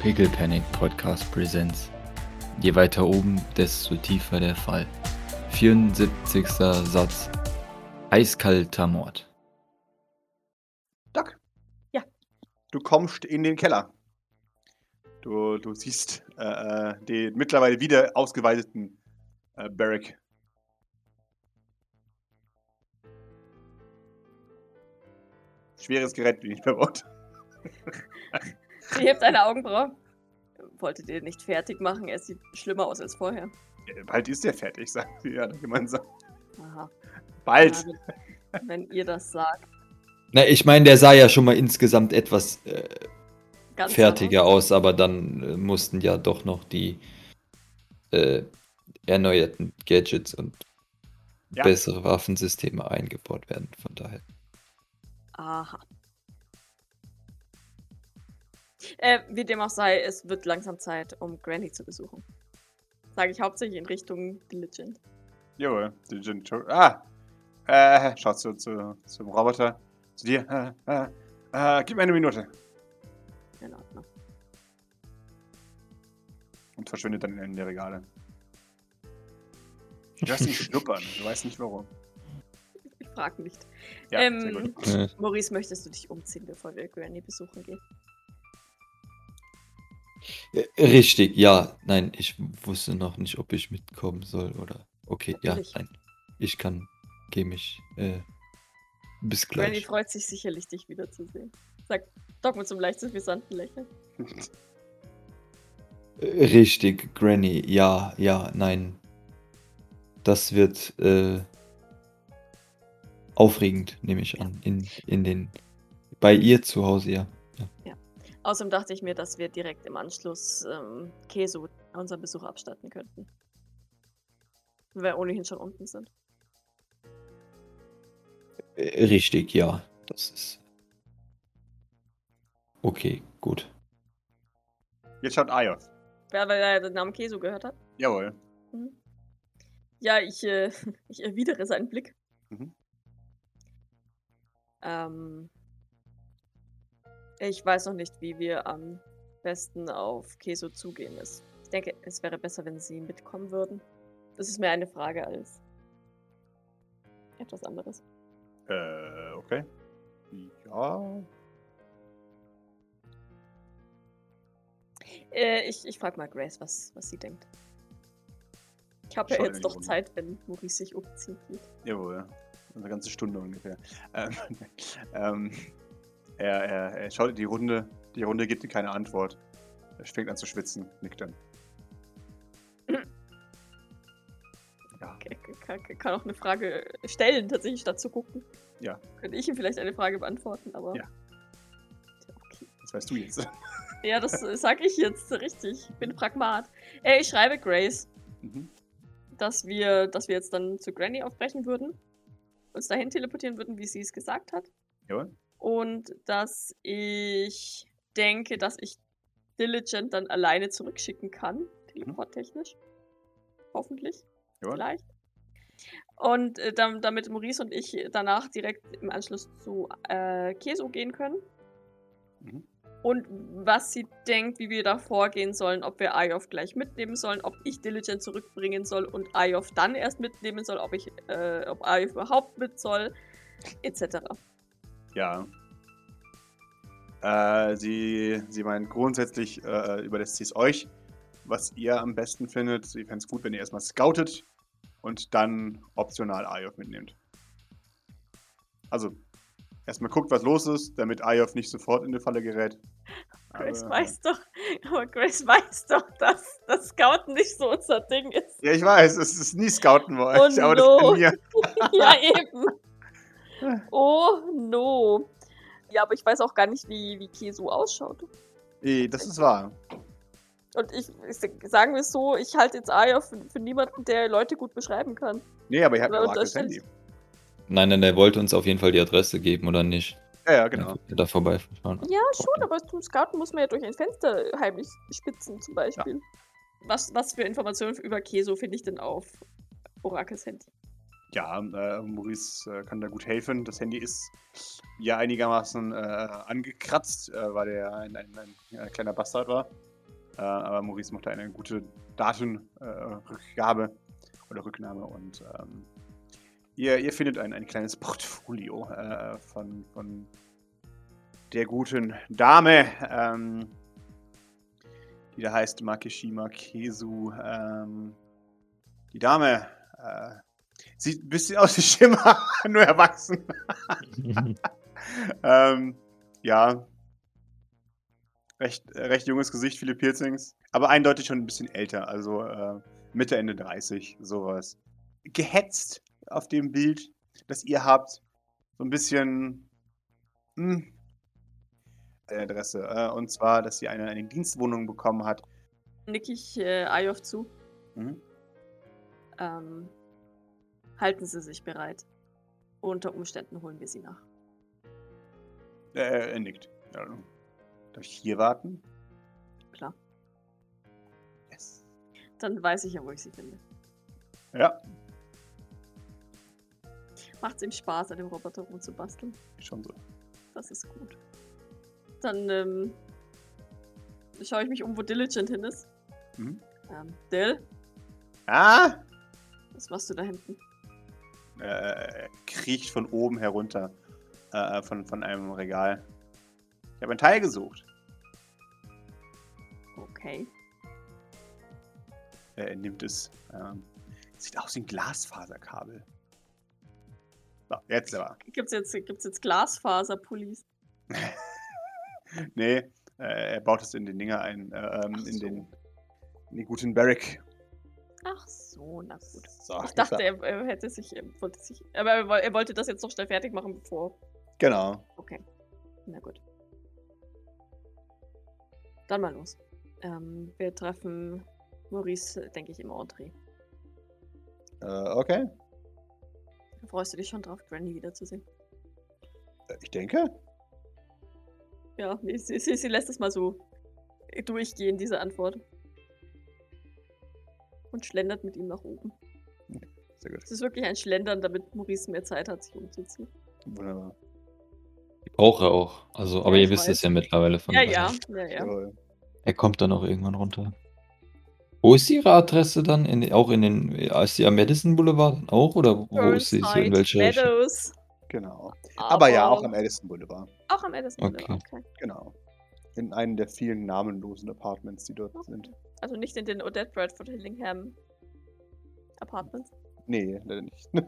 Pickle Panic Podcast Presents. Je weiter oben, desto tiefer der Fall. 74. Satz. Eiskalter Mord. Doc. Ja. Du kommst in den Keller. Du, du siehst äh, äh, den mittlerweile wieder ausgeweiteten äh, Barrack. Schweres Gerät, wie ich verbaut. Sie hebt eine Augenbraue. Wolltet ihr nicht fertig machen? Er sieht schlimmer aus als vorher. Ja, Bald ist der fertig, sagt sie ja gemeinsam. Aha. Bald! Ja, wenn, ihr das sagt. Na, ich meine, der sah ja schon mal insgesamt etwas äh, Ganz fertiger aus, aber dann äh, mussten ja doch noch die äh, erneuerten Gadgets und Ja. bessere Waffensysteme eingebaut werden. Von daher. Aha. Äh, wie dem auch sei, es wird langsam Zeit, um Granny zu besuchen. Sage ich hauptsächlich in Richtung Diligent. Jawohl, die Gin Tur- Ah! Äh, schaut zu, zu, zum Roboter. Zu dir. Äh, äh, äh, gib mir eine Minute. In Ordnung. Und verschwindet dann in der Regale. Du hast ihn schnuppern, du weißt nicht warum. Ich frag nicht. Ja, Ähm, sehr gut. Äh, Maurice, möchtest du dich umziehen, bevor wir Granny besuchen gehen? Äh, richtig, ja. Nein, ich wusste noch nicht, ob ich mitkommen soll oder. Okay, ja, Natürlich. nein. Ich kann, gehe mich. Äh, bis Granny gleich. freut sich sicherlich, dich wiederzusehen. Sagt Doc mit so einem leicht suffisanten Lächeln. Äh, Richtig, Granny, ja, ja, nein. Das wird äh, aufregend, nehme ich an. In, in den. Bei ihr zu Hause, ja. Außerdem dachte ich mir, dass wir direkt im Anschluss ähm, Keso unseren Besuch abstatten könnten. Wenn wir ohnehin schon unten sind. Äh, Richtig, ja. Das ist. Okay, gut. Jetzt schaut Ayos. Wer weil er den Namen Keso gehört hat. Jawohl. Mhm. Ja, ich, äh, ich erwidere seinen Blick. Mhm. Ähm, ich weiß noch nicht, wie wir am besten auf Keso zugehen. Ich denke, es wäre besser, wenn Sie mitkommen würden. Das ist mehr eine Frage als etwas anderes. Äh, okay. Ja. Äh, ich ich frage mal Grace, was, was sie denkt. Ich habe ja jetzt doch Runde. Zeit, wenn Maurice sich umzieht. Jawohl. Eine ganze Stunde ungefähr. Ähm, ähm, er, er, er schaut in die Runde. Die Runde gibt ihm keine Antwort. Er fängt an zu schwitzen, nickt dann. Ja, kann, kann auch eine Frage stellen, tatsächlich, statt zu gucken. Ja. Könnte ich ihm vielleicht eine Frage beantworten, aber. Ja. Okay. das weißt du jetzt. Ja, das äh, sag ich jetzt richtig. Ich bin Pragmat. Ey, ich schreibe Grace, Mhm. dass wir, dass wir jetzt dann zu Granny aufbrechen würden, uns dahin teleportieren würden, wie sie es gesagt hat. Jawohl. Und dass ich denke, dass ich Diligent dann alleine zurückschicken kann, teleporttechnisch. Hoffentlich. Jawohl. Vielleicht. Und äh, dam- damit Maurice und ich danach direkt im Anschluss zu äh, Keso gehen können. Mhm. Und was sie denkt, wie wir da vorgehen sollen, ob wir Ayov gleich mitnehmen sollen, ob ich Diligent zurückbringen soll und Ayov dann erst mitnehmen soll, ob ich, äh, ob Ayov überhaupt mit soll, etc. Ja. Äh, sie, sie meint grundsätzlich, äh, überlässt sie es euch, was ihr am besten findet. Sie fände es gut, wenn ihr erstmal scoutet und dann optional Ayov mitnehmt. Also, erstmal guckt, was los ist, damit Ayov nicht sofort in die Falle gerät. Grace Aber- weiß doch, aber Grace weiß doch, dass das Scouten nicht so unser Ding ist. Ja, ich weiß, es ist nie scouten bei Oh euch, aber das kann mir. ja, eben. Oh no. Ja, aber ich weiß auch gar nicht, wie, wie Kesu ausschaut. Eh, Das ist wahr. Und ich, ich sagen wir es so, ich halte jetzt Aya für, für niemanden, der Leute gut beschreiben kann. Nee, aber ihr habt ein unterstellt. Handy. Nein, nein, er wollte uns auf jeden Fall die Adresse geben, oder nicht? Ja, ja, genau. Da vorbeifahren. Ja, schon, aber zum Scouten muss man ja durch ein Fenster heimlich spitzen, zum Beispiel. Was, was für Informationen über Keso finde ich denn auf Orakels Handy? Ja, äh, Maurice äh, kann da gut helfen. Das Handy ist ja einigermaßen äh, angekratzt, äh, weil er ein, ein, ein, ein, kleiner Bastard war. Äh, aber Maurice macht da eine gute Datenrückgabe oder Rücknahme und ähm, ihr, ihr findet ein, ein kleines Portfolio äh, von, von der guten Dame, ähm, die da heißt Makishima Kesu. Ähm, die Dame äh, sieht ein bisschen aus wie Schimmer, nur erwachsen. ähm, ja. Recht, recht junges Gesicht, viele Piercings. Aber eindeutig schon ein bisschen älter, also äh, Mitte, Ende 30, sowas. Gehetzt auf dem Bild, das ihr habt. So ein bisschen. Mh, hm, Adresse. Äh, und zwar, dass sie eine, eine Dienstwohnung bekommen hat. Nick ich äh, Ayov zu. Mhm. Ähm, halten Sie sich bereit. Unter Umständen holen wir sie nach. Äh, er nickt. Ja, darf ich hier warten? Klar. Yes. Dann weiß ich ja, wo ich sie finde. Ja. Macht es ihm Spaß, an dem Roboter rumzubasteln? Schon so. Das ist gut. Dann ähm, schaue ich mich um, wo Diligent hin ist. Mhm. Ähm, Dill? Ah? Was machst du da hinten? Äh, kriecht von oben herunter. Äh, von, von einem Regal. Ich habe ein Teil gesucht. Okay. Er nimmt es. Ähm, sieht aus wie ein Glasfaserkabel. So, jetzt aber. Gibt's jetzt, gibt's jetzt Glasfaserpullis? nee, äh, er baut es in den Dinger ein, äh, ähm, so. in, den, in den guten Barrack. Ach so, na gut. So, ich dachte, er, er, hätte sich, er wollte sich, aber er, wollte das jetzt noch schnell fertig machen, bevor. Genau. Okay. Na gut. Dann mal los. Ähm, wir treffen Maurice, denke ich, im Entree. Äh, okay. Freust du dich schon drauf, Granny wiederzusehen? Äh, ich denke. Ja, sie, sie, sie lässt es mal so durchgehen, diese Antwort. Und schlendert mit ihm nach oben. Sehr gut. Es ist wirklich ein Schlendern, damit Maurice mehr Zeit hat, sich umzuziehen. Wunderbar. Ich brauche auch. Also, aber ja, ihr wisst es ja mittlerweile von Ja, ja, ja, ja. Er kommt dann auch irgendwann runter. Wo ist Ihre Adresse dann? In, auch in den, ist die am Madison Boulevard auch? Oder wo Burnside, ist sie? So in welcher Meadows. Genau. Aber, Aber, ja, auch am Madison Boulevard. Auch am Madison okay. Boulevard, okay. Genau. In einem der vielen namenlosen Apartments, die dort okay. sind. Also nicht in den Odette Bradford Hillingham Apartments? Nee, leider nicht.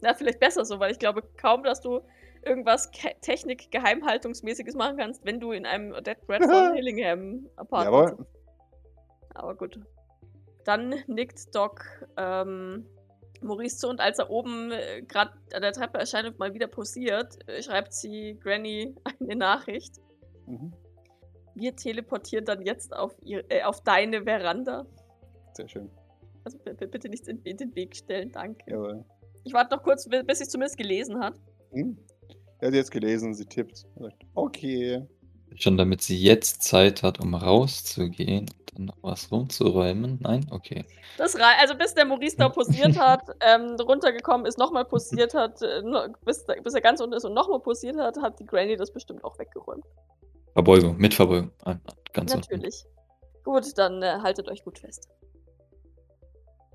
Na, vielleicht besser so, weil ich glaube kaum, dass du irgendwas Technik-Geheimhaltungsmäßiges machen kannst, wenn du in einem Odette Bradford Hillingham Apartment Jawohl. Aber gut. Dann nickt Doc ähm, Maurice zu und als er oben äh, gerade an der Treppe erscheint und mal wieder posiert, äh, schreibt sie Granny eine Nachricht. Mhm. Wir teleportieren dann jetzt auf, ihr, äh, auf deine Veranda. Sehr schön. Also bitte nichts in, in, den Weg stellen, danke. Jawohl. Ich warte noch kurz, bis sie es zumindest gelesen hat. Hm? Er hat jetzt gelesen, sie tippt. Okay. Schon damit sie jetzt Zeit hat, um rauszugehen und dann noch was rumzuräumen? Nein? Okay. Das also bis der Maurice da posiert hat, ähm, runtergekommen ist, nochmal posiert hat, äh, bis, bis er ganz unten ist und nochmal posiert hat, hat die Granny das bestimmt auch weggeräumt. Verbeugung, mit Verbeugung. Ah, ganz Natürlich. Unten. Gut, dann äh, haltet euch gut fest.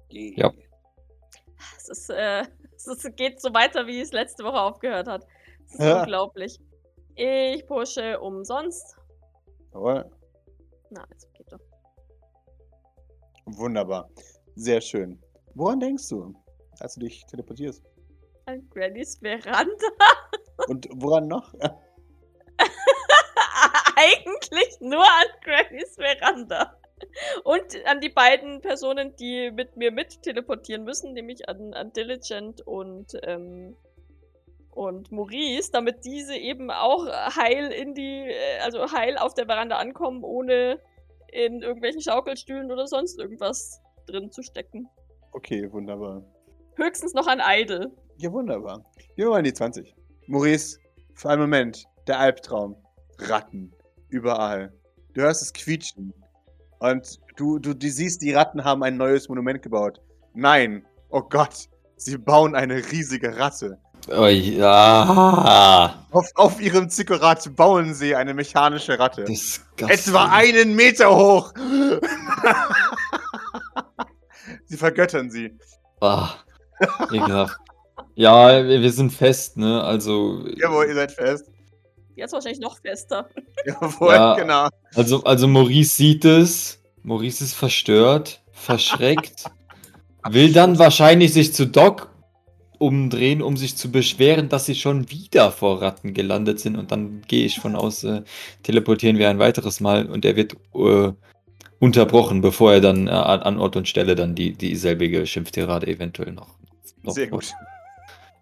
Ja. Es, ist, äh, es geht so weiter, wie es letzte Woche aufgehört hat. Es ist ja. unglaublich. Ich pushe umsonst. Jawohl. Na, also geht doch. Wunderbar. Sehr schön. Woran denkst du, als du dich teleportierst? An Grannys Veranda. Und woran noch? Eigentlich nur an Grannys Veranda. Und an die beiden Personen, die mit mir mit teleportieren müssen, nämlich an, an Diligent und ähm, und Maurice, damit diese eben auch heil in die, äh, also heil auf der Veranda ankommen, ohne in irgendwelchen Schaukelstühlen oder sonst irgendwas drin zu stecken. Okay, wunderbar. Höchstens noch an Idle. Ja, wunderbar. Gehen wir mal in die 20. Maurice, für einen Moment, der Albtraum. Ratten. Überall. Du hörst es quietschen. Und du, du, du siehst, die Ratten haben ein neues Monument gebaut. Nein, Oh Gott, sie bauen eine riesige Ratte. Oh, ja. Auf, auf ihrem Zikorat bauen sie eine mechanische Ratte. Disgusting. Etwa einen Meter hoch. sie vergöttern sie. Ah, ekelhaft. Ja, wir, wir sind fest, ne? Also, Jawohl, ihr seid fest. Jetzt wahrscheinlich noch fester. Jawohl, Ja. genau. also, also Maurice sieht es. Maurice ist verstört, verschreckt. will dann wahrscheinlich sich zu Doc umdrehen, um sich zu beschweren, dass sie schon wieder vor Ratten gelandet sind. Und dann gehe ich von aus, äh, teleportieren wir ein weiteres Mal und er wird äh, unterbrochen, bevor er dann äh, an Ort und Stelle dann die dieselbige Schimpftirade eventuell noch. noch Sehr gut.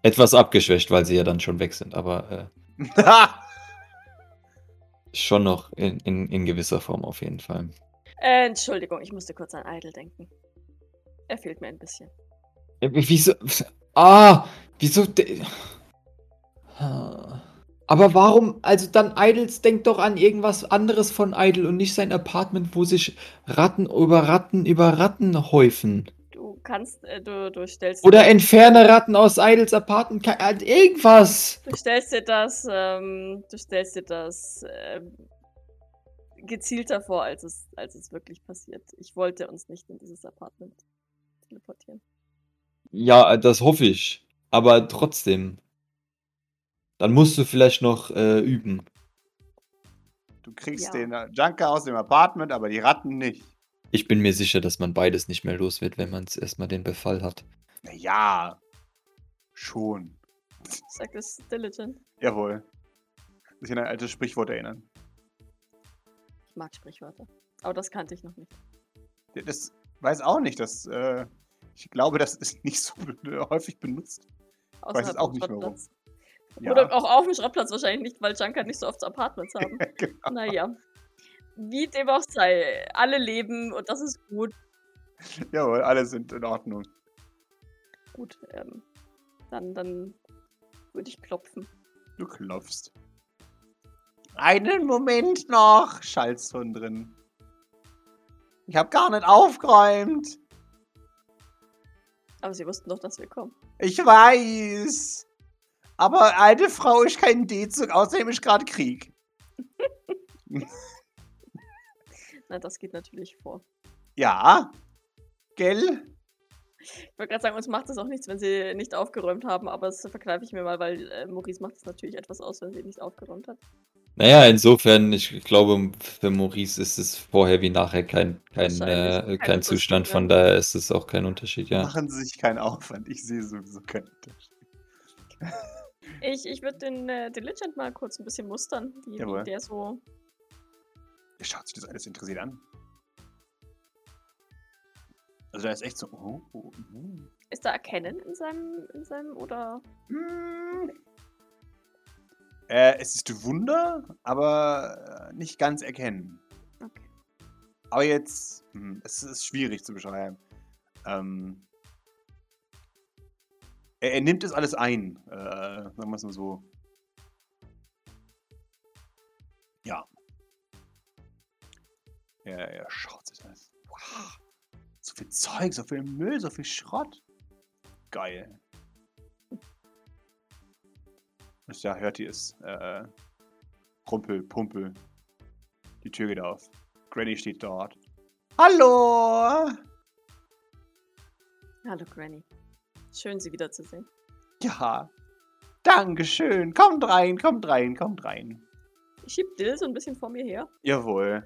Etwas abgeschwächt, weil sie ja dann schon weg sind, aber äh, schon noch in, in, in gewisser Form auf jeden Fall. Äh, Entschuldigung, ich musste kurz an Idle denken. Er fehlt mir ein bisschen. Ja, Wieso? Ah, wieso? Ah. Aber warum? Also dann Idols denkt doch an irgendwas anderes von Idle und nicht sein Apartment, wo sich Ratten über Ratten über Ratten häufen. Du kannst, äh, du, du stellst Oder entferne Ratten aus Idols Apartment. Äh, Irgendwas. Du stellst dir das, ähm, du stellst dir das ähm, gezielter vor, als es, als es wirklich passiert. Ich wollte uns nicht in dieses Apartment teleportieren. Ja, das hoffe ich. Aber trotzdem. Dann musst du vielleicht noch äh, üben. Du kriegst Ja. den äh, Junker aus dem Apartment, aber die Ratten nicht. Ich bin mir sicher, dass man beides nicht mehr los wird, wenn man es erstmal den Befall hat. Naja, schon. Sagt es Diligent. Jawohl. Sich an ein altes Sprichwort erinnern. Ich mag Sprichwörter. Aber das kannte ich noch nicht. Das weiß auch nicht. Das, äh, ich glaube, das ist nicht so häufig benutzt. weiß es Außerhalb auch nicht mehr, warum. Ja. Oder auch auf dem Schrottplatz wahrscheinlich nicht, weil Junker nicht so oft Apartments haben. genau. naja. Wie dem auch sei. Alle leben und das ist gut. Jawohl, alle sind in Ordnung. Gut. Ähm, dann, dann würde ich klopfen. Du klopfst. Einen Moment noch, schallt's von drin. Ich habe gar nicht aufgeräumt. Aber sie wussten doch, dass wir kommen. Ich weiß. Aber alte Frau ist kein D-Zug, außerdem ist gerade Krieg. Na, das geht natürlich vor. Ja. Gell? Ich wollte gerade sagen, uns macht es auch nichts, wenn sie nicht aufgeräumt haben, aber das verkneife ich mir mal, weil äh, Maurice macht es natürlich etwas aus, wenn sie nicht aufgeräumt hat. Naja, insofern, ich glaube, für Maurice ist es vorher wie nachher kein, kein, äh, Kein Zustand, von daher ist es auch kein Unterschied, ja. Machen Sie sich keinen Aufwand. Ich sehe sowieso keinen Unterschied. Ich, ich würde den äh, Diligent mal kurz ein bisschen mustern, wie, wie der so. Er schaut sich das alles interessiert an. Also da ist echt so. Oh, oh, oh. Ist da Erkennen in seinem, in seinem oder. Hm. Äh, es ist Wunder, aber äh, nicht ganz erkennen. Okay. Aber jetzt, hm, es ist schwierig zu beschreiben. Ähm, er, er nimmt es alles ein, äh, sagen wir es mal so. Er, er schaut sich das. Wow. So viel Zeug, so viel Müll, so viel Schrott. Geil. Und ja, hört ihr es. Äh, Rumpel, Pumpel. Die Tür geht auf. Granny steht dort. Hallo! Hallo, Granny. Schön, Sie wiederzusehen. Ja. Dankeschön. Kommt rein, kommt rein, kommt rein. Ich schieb Dill so ein bisschen vor mir her. Jawohl.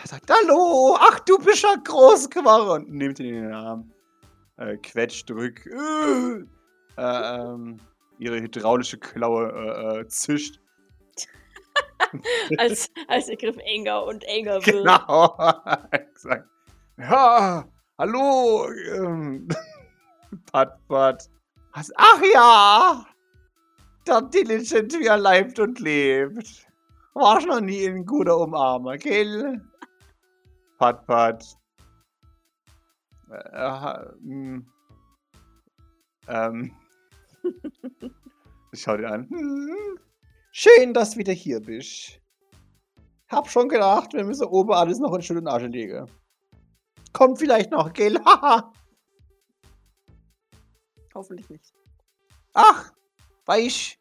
Er sagt, hallo, ach, du bist ja groß geworden. Und nimmt ihn in den Arm. Äh, quetscht, drückt. Äh, äh, ähm, ihre hydraulische Klaue äh, äh, zischt. Als, als der Griff enger und enger wird. Genau. Exakt. Ja, hallo. Ähm, Pat, Pat. Was? Ach ja. Der Diligent, wie er leibt und lebt. Warst noch nie ein guter Umarmer, gell? Pat. Äh, hm. ähm. Ich schau dir an. Hm. Schön, dass du wieder hier bist. Hab schon gedacht, wir müssen oben alles noch in Schutt und Asche legen. Kommt vielleicht noch, gell? Haha. Hoffentlich nicht. Ach, weisst,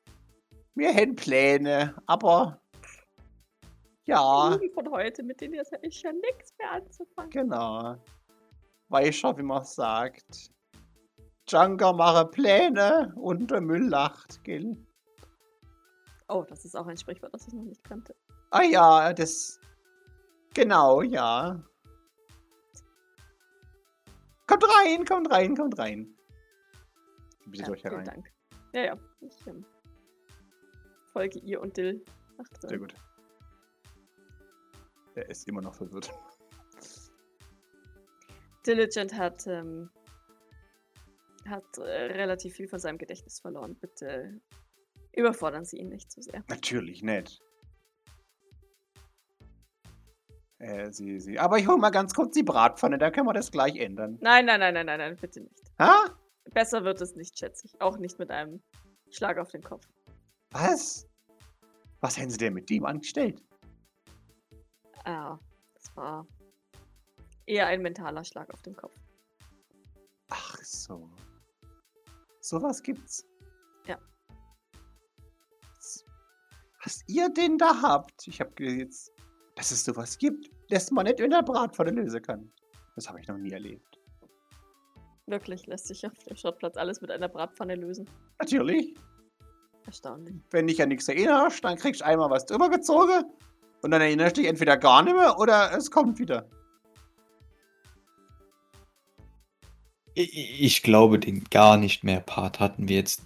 wir hätten Pläne, aber ja, Die von heute, mit denen ist ja ich ja nichts mehr anzufangen. genau. Weißt schon, wie man sagt. Junker mache Pläne und der Müll lacht, gell? Oh, das ist auch ein Sprichwort, das ich noch nicht kannte. Ah ja, das. Genau, ja. Kommt rein, kommt rein, kommt rein. Bitte Ja, euch vielen herein. Dank. Ja, ja. Ich ähm, folge ihr und Dill. drin. Sehr gut. Er ist immer noch verwirrt. Diligent hat, ähm, hat äh, relativ viel von seinem Gedächtnis verloren. Bitte überfordern Sie ihn nicht zu sehr. Natürlich nicht. Äh, sie, sie. Aber ich hol mal ganz kurz die Bratpfanne, da können wir das gleich ändern. Nein, nein, nein, nein, nein, nein, bitte nicht. Ha? Besser wird es nicht, schätze ich. Auch nicht mit einem Schlag auf den Kopf. Was? Was haben sie denn mit dem angestellt? Ah, das war eher ein mentaler Schlag auf den Kopf. Ach so. Sowas gibt's. Ja. Was ihr denn da habt? Ich habe jetzt, dass es sowas gibt, das man nicht in der Bratpfanne lösen kann. Das habe ich noch nie erlebt. Wirklich lässt sich auf dem Schrottplatz alles mit einer Bratpfanne lösen. Natürlich. Erstaunlich. Wenn dich an nichts erinnerst, dann kriegst du einmal was drüber gezogen und dann erinnerst du dich entweder gar nicht mehr oder es kommt wieder. Ich, glaube, den gar nicht mehr Part hatten wir jetzt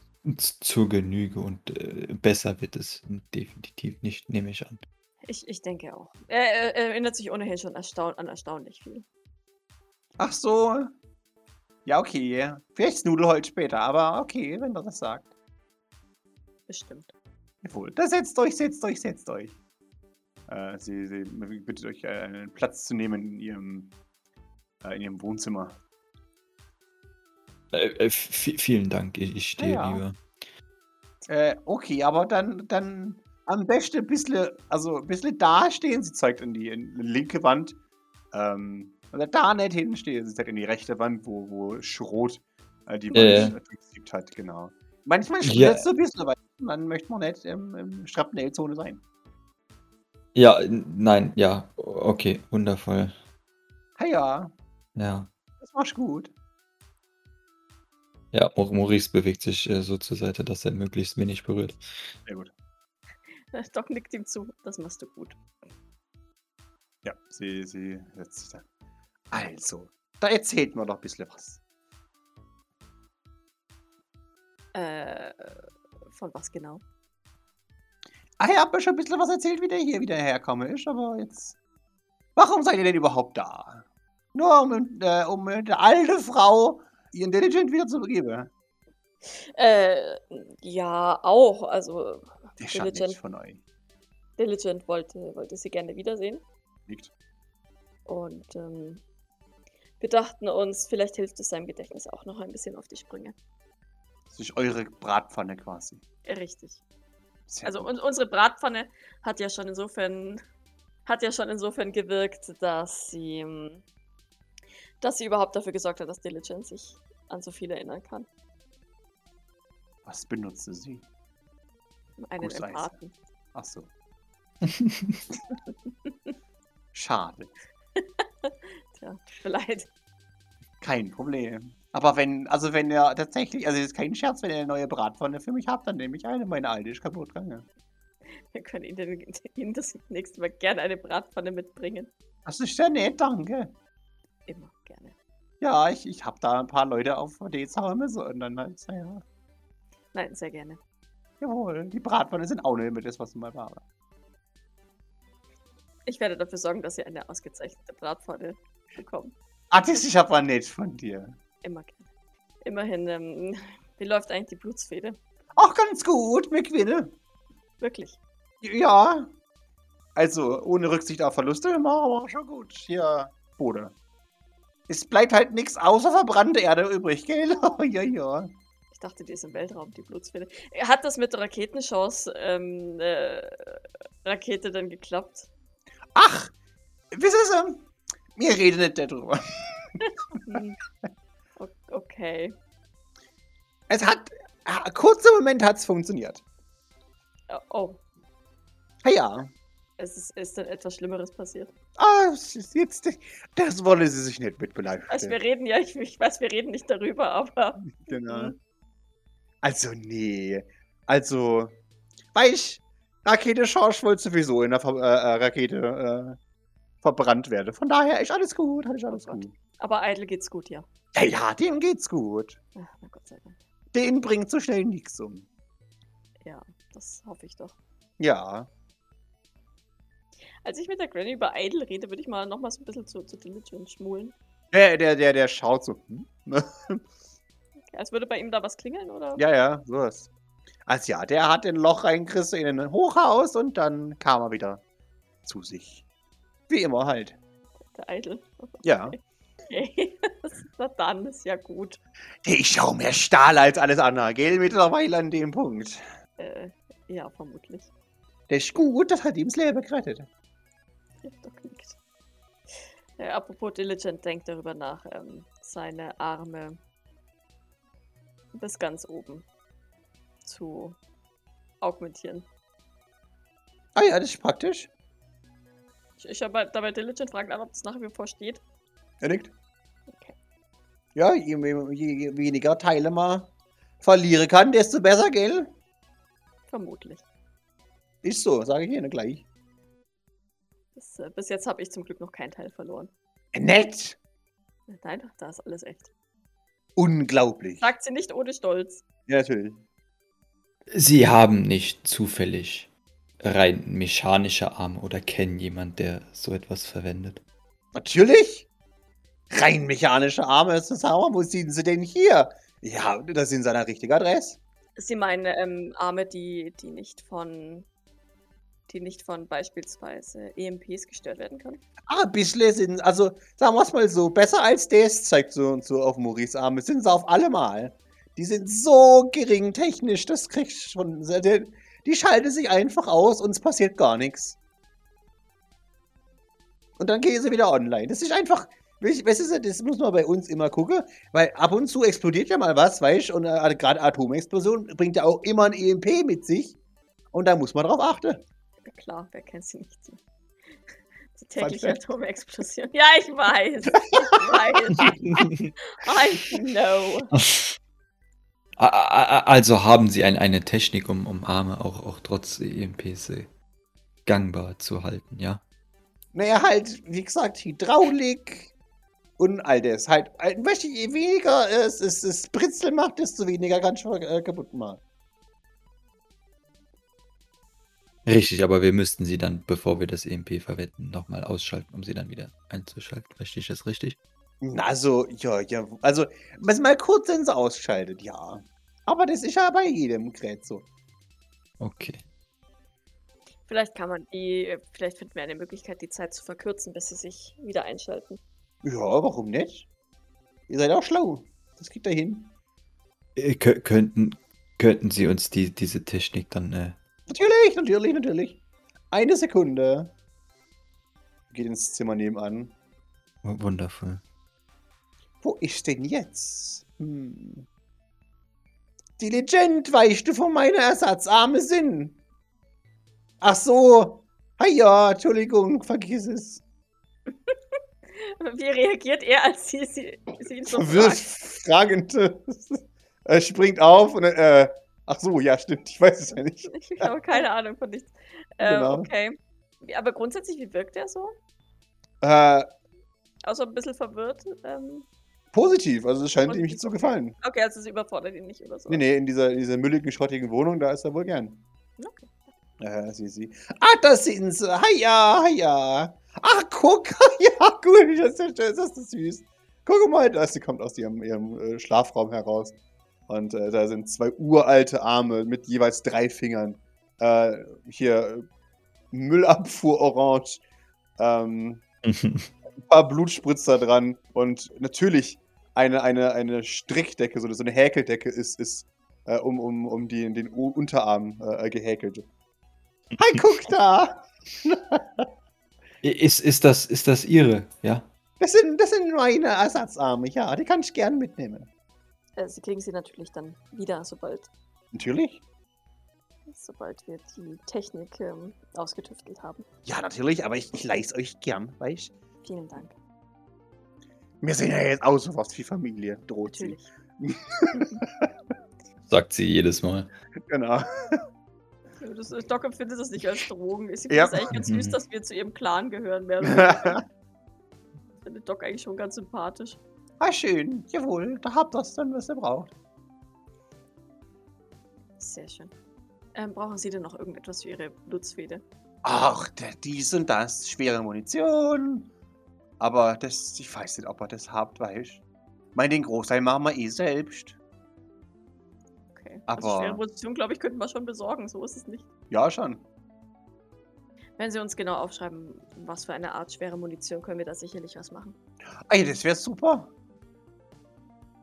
zur Genüge und äh, besser wird es definitiv nicht, nehme ich an. Ich, ich denke auch. Er, er, er erinnert sich ohnehin schon erstaun an erstaunlich viel. Ach so. Ja, okay. Vielleicht Nudelholz später, aber okay, wenn er das sagt. Bestimmt. Jawohl. Da setzt euch, setzt euch, setzt euch. Äh, sie, sie bittet euch, äh, einen Platz zu nehmen in ihrem, äh, in ihrem Wohnzimmer. Äh, äh, vi- vielen Dank, ich, stehe Ja. lieber. Äh, okay, aber dann, dann am besten ein bisschen, also ein bisschen da stehen. Sie zeigt in die, in die linke Wand. Ähm, also da nicht hinstehen. Sie zeigt in die rechte Wand, wo, wo Schrot die Wand durchsiebt hat, genau. Manchmal Ja. stürzt so ein bisschen, weil dann möchte man nicht im, im Schrapnellzone sein. Ja, nein, ja, okay, wundervoll. Ha ja, Ja, das machst gut. ja, Mau- Maurice bewegt sich äh, so zur Seite, dass er möglichst wenig berührt. Sehr gut. Doc nickt ihm zu. Das machst du gut. Ja, sie, sie setzt sich da. Also, da erzählt mir doch ein bisschen was. Äh, von was genau? Ah, ihr habt mir schon ein bisschen was erzählt, wie der hier wieder herkomme ist, aber jetzt. Warum seid ihr denn überhaupt da? Nur um, äh, um der alte Frau ihren Diligent wieder zu begeben. Äh, ja, auch. Also, Der Diligent. von euch. Diligent wollte, wollte sie gerne wiedersehen. Liegt. Und ähm, wir dachten uns, vielleicht hilft es seinem Gedächtnis auch noch ein bisschen auf die Sprünge. Das ist eure Bratpfanne quasi. Richtig. Sehr Also un unsere Bratpfanne hat ja schon insofern hat ja schon insofern gewirkt, dass sie ähm, dass sie überhaupt dafür gesorgt hat, dass Diligent sich an so viel erinnern kann. Was benutzt sie? Einen Gusseis. Empathen. Ach so. Schade. Tja, tut mir leid. Kein Problem. Aber wenn, also wenn ihr tatsächlich, also das ist kein Scherz, wenn ihr eine neue Bratpfanne für mich habt, dann nehme ich eine. Meine alte ist kaputt gegangen. Wir können Ihnen, Ihnen das nächste Mal gerne eine Bratpfanne mitbringen. Das ist ja nett, danke. Immer gerne. Ja, ich, ich habe da ein paar Leute auf die Zaume so und dann halt, naja. Nein, sehr gerne. Jawohl, die Bratpfanne sind auch nicht immer das, was mal war. Ich werde dafür sorgen, dass Sie eine ausgezeichnete Bratpfanne bekommen. Ah, das ist aber nett von dir. Immer gerne. Immerhin, ähm, wie läuft eigentlich die Blutsfede? Auch ganz gut, McWinne. Wirklich. Ja. Also, ohne Rücksicht auf Verluste, machen wir schon gut. Hier, Bode. Es bleibt halt nichts außer verbrannte Erde übrig, gell? ja, ja. Ich dachte, die ist im Weltraum, die Blutsfede. Hat das mit der Raketenchance ähm, äh, Rakete denn geklappt? Ach, wissen Sie, wir reden nicht darüber. Okay. Es hat. Kurzer Moment hat es funktioniert. Oh, oh. Ah ja. Es ist, ist dann etwas Schlimmeres passiert. Ah, es ist jetzt. Das wollen sie sich nicht mit beleidigen. Also wir reden ja, ich, ich weiß, wir reden nicht darüber, aber. Genau. Also, nee. Also, weißt Rakete Schorsch wollte sowieso in der Ver äh, äh, Rakete äh, verbrannt werden. Von daher ist alles gut, ist alles Oh gut. Aber Idle geht's gut, ja. Ja, ja, dem geht's gut. Ach, na Gott sei Dank. Den bringt so schnell nichts um. Ja, das hoffe ich doch. Ja. Als ich mit der Granny über Idle rede, würde ich mal nochmal so ein bisschen zu, zu Diligent schmulen. Der, der, der, der schaut so. Hm? Okay, als würde bei ihm da was klingeln, oder? ja, ja, sowas. Also ja, der hat ein Loch reingerissen in ein Hochhaus und dann kam er wieder zu sich. Wie immer halt. Der Idle. Ja. Okay. Na dann, ist ja gut. Ich schau mehr Stahl als alles andere, gell? Mittlerweile an dem Punkt. Äh, ja, vermutlich. Das ist gut, das hat ihm das Leben gerettet. Ja, doch knickt. Äh, apropos Diligent, denkt darüber nach, ähm, seine Arme bis ganz oben zu augmentieren. Ah ja, das ist praktisch. Ich, ich habe dabei Diligent fragen, ob das nach wie vor steht. Er nickt. Okay. Ja, je, je, je weniger Teile man verlieren kann, desto besser, gell? Vermutlich. Ist so, sage ich Ihnen gleich. Bis, äh, bis jetzt habe ich zum Glück noch keinen Teil verloren. Nett! Nein, da ist alles echt. Unglaublich. Sagt sie nicht ohne Stolz. Ja, natürlich. Sie haben nicht zufällig rein mechanische Arme oder kennen jemand, der so etwas verwendet. Natürlich! Rein mechanische Arme ist das Hammer. Wo sind sie denn hier? Ja, das sind seine richtige Adresse. Sie meinen ähm, Arme, die, die nicht von die nicht von beispielsweise EMPs gestört werden können. Ah, ein bisschen sind, also sagen wir es mal so, besser als das zeigt so und so auf Maurice Arme, sind sie auf allemal. Die sind so gering technisch, das kriegst du schon. Die, die schalten sich einfach aus und es passiert gar nichts. Und dann gehen sie wieder online. Das ist einfach, weißt du, das muss man bei uns immer gucken, weil ab und zu explodiert ja mal was, weißt du, und äh, gerade Atomexplosion bringt ja auch immer ein EMP mit sich. Und da muss man drauf achten. Ja, klar, wer kennt sie nicht? Die, tägliche. Atomexplosion. Ja, ich weiß. Ich weiß. I know. Also haben sie ein, eine Technik, um, um Arme auch, auch trotz EMPs äh, gangbar zu halten, ja? Naja, halt, wie gesagt, Hydraulik und all das. Halt, halt weißt du, je weniger es, es, es Britzel macht, desto weniger kannst du äh, kaputt machen. Richtig, aber wir müssten sie dann, bevor wir das EMP verwenden, nochmal ausschalten, um sie dann wieder einzuschalten. Verstehe ich das richtig? Na, so, ja, ja, also, mal kurz ins ausschaltet, ja. Aber das ist ja bei jedem Gerät so. Okay. Vielleicht kann man die, vielleicht finden wir eine Möglichkeit, die Zeit zu verkürzen, bis sie sich wieder einschalten. Ja, warum nicht? Ihr seid auch schlau. Das kriegt ihr hin. Äh, kö- könnten, könnten Sie uns die, diese Technik dann äh, Natürlich, natürlich, natürlich. Eine Sekunde. Geht ins Zimmer nebenan. wundervoll. Wo ist denn jetzt? Hm. Diligent, du von meiner Ersatzarme sind? Ach so. Ah ja, Entschuldigung, vergiss es. Wie reagiert er, als sie, sie, sie ihn so Verwirrt, fragt? fragend. Er springt auf und dann, äh, ach so, ja, stimmt, ich weiß es ja nicht. Ich habe keine Ahnung von nichts. Ähm, Genau. Okay. Aber grundsätzlich, wie wirkt er so? Äh, Außer ein bisschen verwirrt. Ähm, positiv, also es scheint ihm Positiv, zu gefallen. okay, also sie überfordert ihn nicht oder so. Nee, nee, in dieser, in dieser mülligen, schrottigen Wohnung, da ist er wohl gern. Okay. Äh, sie, sie. Ah, da sind sie. Hiya, hiya. Ach, guck. Ja, gut, das ist, das ist süß. Guck mal, da sie kommt aus ihrem, ihrem äh, Schlafraum heraus. Und äh, da sind zwei uralte Arme mit jeweils drei Fingern. Äh, hier äh, Müllabfuhr orange. Ähm, ein paar Blutspritzer dran. Und natürlich eine, eine, eine Strickdecke, so so eine Häkeldecke ist, ist äh, um, um, um die, den Unterarm äh, gehäkelt. Hi, guck da! ist, ist, das, ist das Ihre, ja? Das sind, das sind meine Ersatzarme, ja, die kann ich gern mitnehmen. Äh, Sie kriegen sie natürlich dann wieder, sobald, Natürlich. sobald wir die Technik ähm, ausgetüftelt haben. Ja, natürlich, aber ich, ich leih's euch gern, weißt Vielen Dank. Wir sind ja jetzt auch sowas wie Familie, droht sie. Natürlich. Sagt sie jedes Mal. Genau. Das, Doc empfindet das nicht als Drogen. Sie Ja. findet es eigentlich ganz süß, dass wir zu ihrem Clan gehören. Weniger. Ich finde Doc eigentlich schon ganz sympathisch. ah, schön. Jawohl, da habt ihr's dann, was ihr braucht. Sehr schön. Ähm, brauchen Sie denn noch irgendetwas für Ihre Blutsfede? Ach, der, dies und das. Schwere Munition. Aber das, ich weiß nicht, ob ihr das habt, weißt Mein, den Großteil machen wir eh selbst. Also Aber- schwere Munition, glaube ich, könnten wir schon besorgen. So ist es nicht. Ja, schon. Wenn Sie uns genau aufschreiben, was für eine Art schwere Munition, können wir da sicherlich was machen. Ey, das wäre super.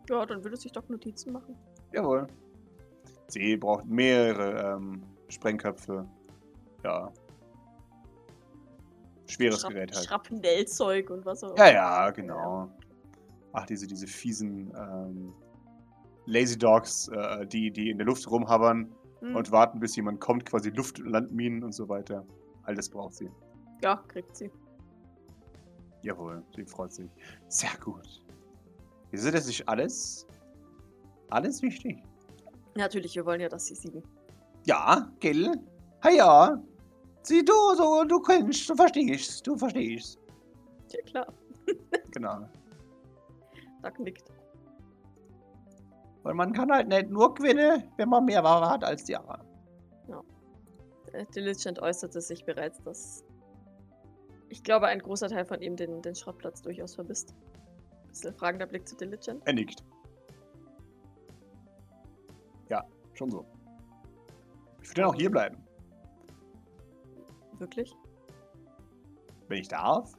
Ja, dann würde sich Doc Notizen machen. Jawohl. Sie braucht mehrere ähm, Sprengköpfe. Ja. Schweres Schrapp- Gerät halt. Schrapnellzeug und was auch Ja, ja, genau. Ach, diese, diese fiesen ähm, Lazy Dogs, äh, die, die in der Luft rumhabern Hm, und warten, bis jemand kommt, quasi Luftlandminen und so weiter. All das braucht sie. Ja, kriegt sie. Jawohl, sie freut sich. Sehr gut. Wieso, das ist alles, alles wichtig. Natürlich, wir wollen ja, dass Sie siegen. Ja, gell? Ha ja. Sieh du, so, du kennst, du verstehst, du verstehst. Ja, klar. Genau. Doc nickt. Weil man kann halt nicht nur gewinnen, wenn man mehr Ware hat als die anderen. Äh, Diligent äußerte sich bereits, dass ich glaube, ein großer Teil von ihm den, den Schrottplatz durchaus vermisst. Bisschen fragender Blick zu Diligent. Er nickt. Ja, schon so. Ich würde dann auch hier bleiben, Wirklich? wenn ich darf.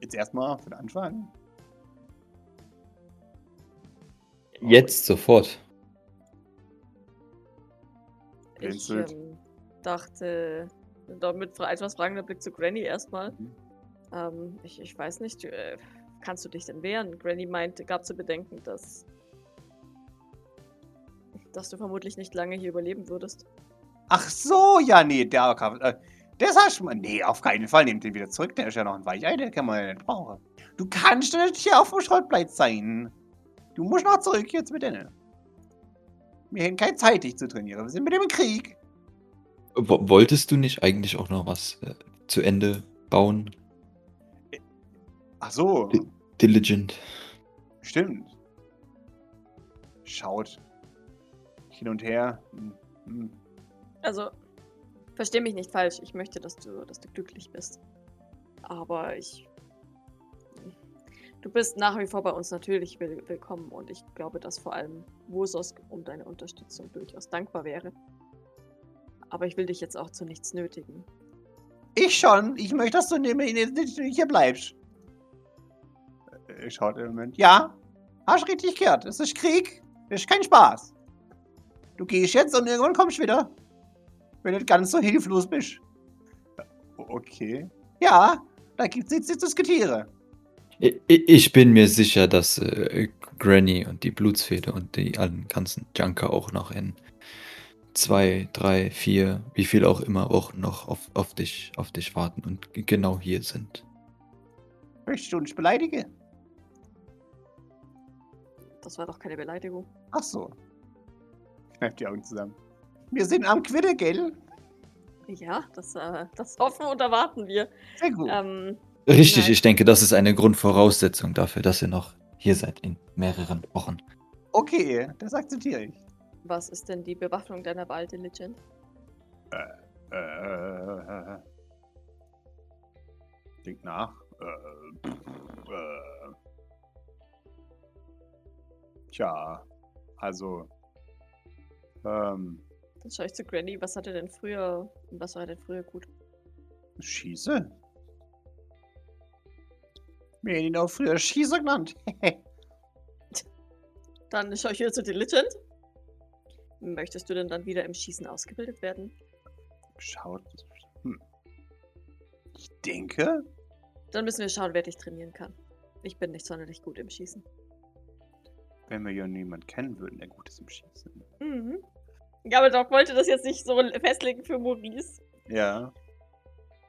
Jetzt erstmal für den Anfang. Jetzt sofort. Ich ähm, dachte, damit etwas fragender Blick zu Granny erstmal. Mhm. Ähm, ich, ich weiß nicht, äh, kannst du dich denn wehren? Granny meinte, gab zu bedenken, dass, dass du vermutlich nicht lange hier überleben würdest. Ach so, ja, nee, der kann, äh, das hast du mal. Nee, auf keinen Fall. Nehmt den wieder zurück. Der ist ja noch ein Weichei, den kann man ja nicht brauchen. Du kannst ja nicht hier auf dem Schrottplatz sein. Du musst noch zurück jetzt mit denen. Wir haben keine Zeit, dich zu trainieren. Wir sind mit dem im Krieg. Wo- Wolltest du nicht eigentlich auch noch was äh, zu Ende bauen? Ach so, Di- Diligent. stimmt. Schaut. Hin und her. Hm, hm. Also, versteh mich nicht falsch. Ich möchte, dass du, dass du glücklich bist. Aber ich. Du bist nach wie vor bei uns natürlich will willkommen und ich glaube, dass vor allem Wosos um deine Unterstützung durchaus dankbar wäre. Aber ich will dich jetzt auch zu nichts nötigen. Ich schon. Ich möchte, dass du jetzt hier bleibst. Äh, Schaut im Moment. Ja, hast richtig gehört. Es ist Krieg. Es ist kein Spaß. Du gehst jetzt und irgendwann kommst du wieder. Wenn du nicht ganz so hilflos bist. Äh, Okay. Ja, da gibt's nichts zu diskutieren. I- i- Ich bin mir sicher, dass äh, Granny und die Blutsfede und die allen ganzen Junker auch noch in zwei, drei, vier, wie viel auch immer Wochen noch auf, auf dich, auf dich warten und genau hier sind. Möchtest du uns beleidigen? Das war doch keine Beleidigung. Ach so. Kneif die Augen zusammen. Wir sind am Quitte, gell? Ja, das, äh, das hoffen und erwarten wir. Sehr gut. Ähm, Richtig, Nein. ich denke, das ist eine Grundvoraussetzung dafür, dass ihr noch hier seid in mehreren Wochen. Okay, das akzeptiere ich. was ist denn die Bewaffnung deiner Wahl, Diligent? Äh. Denk nach. Äh. pff, äh. Tja, also. Ähm. Dann schaue ich zu Granny. Was hat er denn früher, was war er denn früher gut? Schieße? Wir haben ihn auch früher Schieße genannt. Dann schaue ich wieder zu Diligent. Möchtest du denn dann wieder im Schießen ausgebildet werden? Schaut. Hm. Ich denke. Dann müssen wir schauen, wer dich trainieren kann. Ich bin nicht sonderlich gut im Schießen. Wenn wir ja niemanden kennen würden, der gut ist im Schießen. Mhm. Ja, aber Doc wollte das jetzt nicht so festlegen für Maurice. Ja.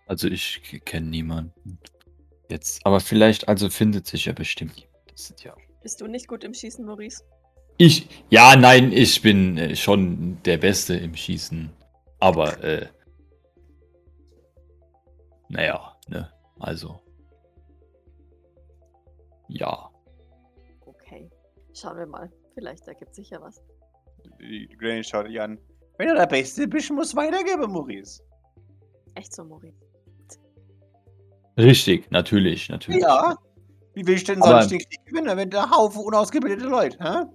Also ich kenne niemanden. Jetzt, aber vielleicht, also findet sich ja bestimmt jemand. Das sind ja. Bist du nicht gut im Schießen, Maurice? Ich, ja, nein, ich bin äh, schon der Beste im Schießen. Aber, äh, naja, ne, also. Ja. Okay. Schauen wir mal. Vielleicht ergibt sich ja was. Die Granny schaut dich an. Wenn du der Beste bist, musst du weitergeben, Maurice. Echt so, Maurice. Richtig, natürlich, natürlich. Ja. Wie willst du denn sonst den Krieg gewinnen, wenn der Haufen unausgebildete Leute, hä?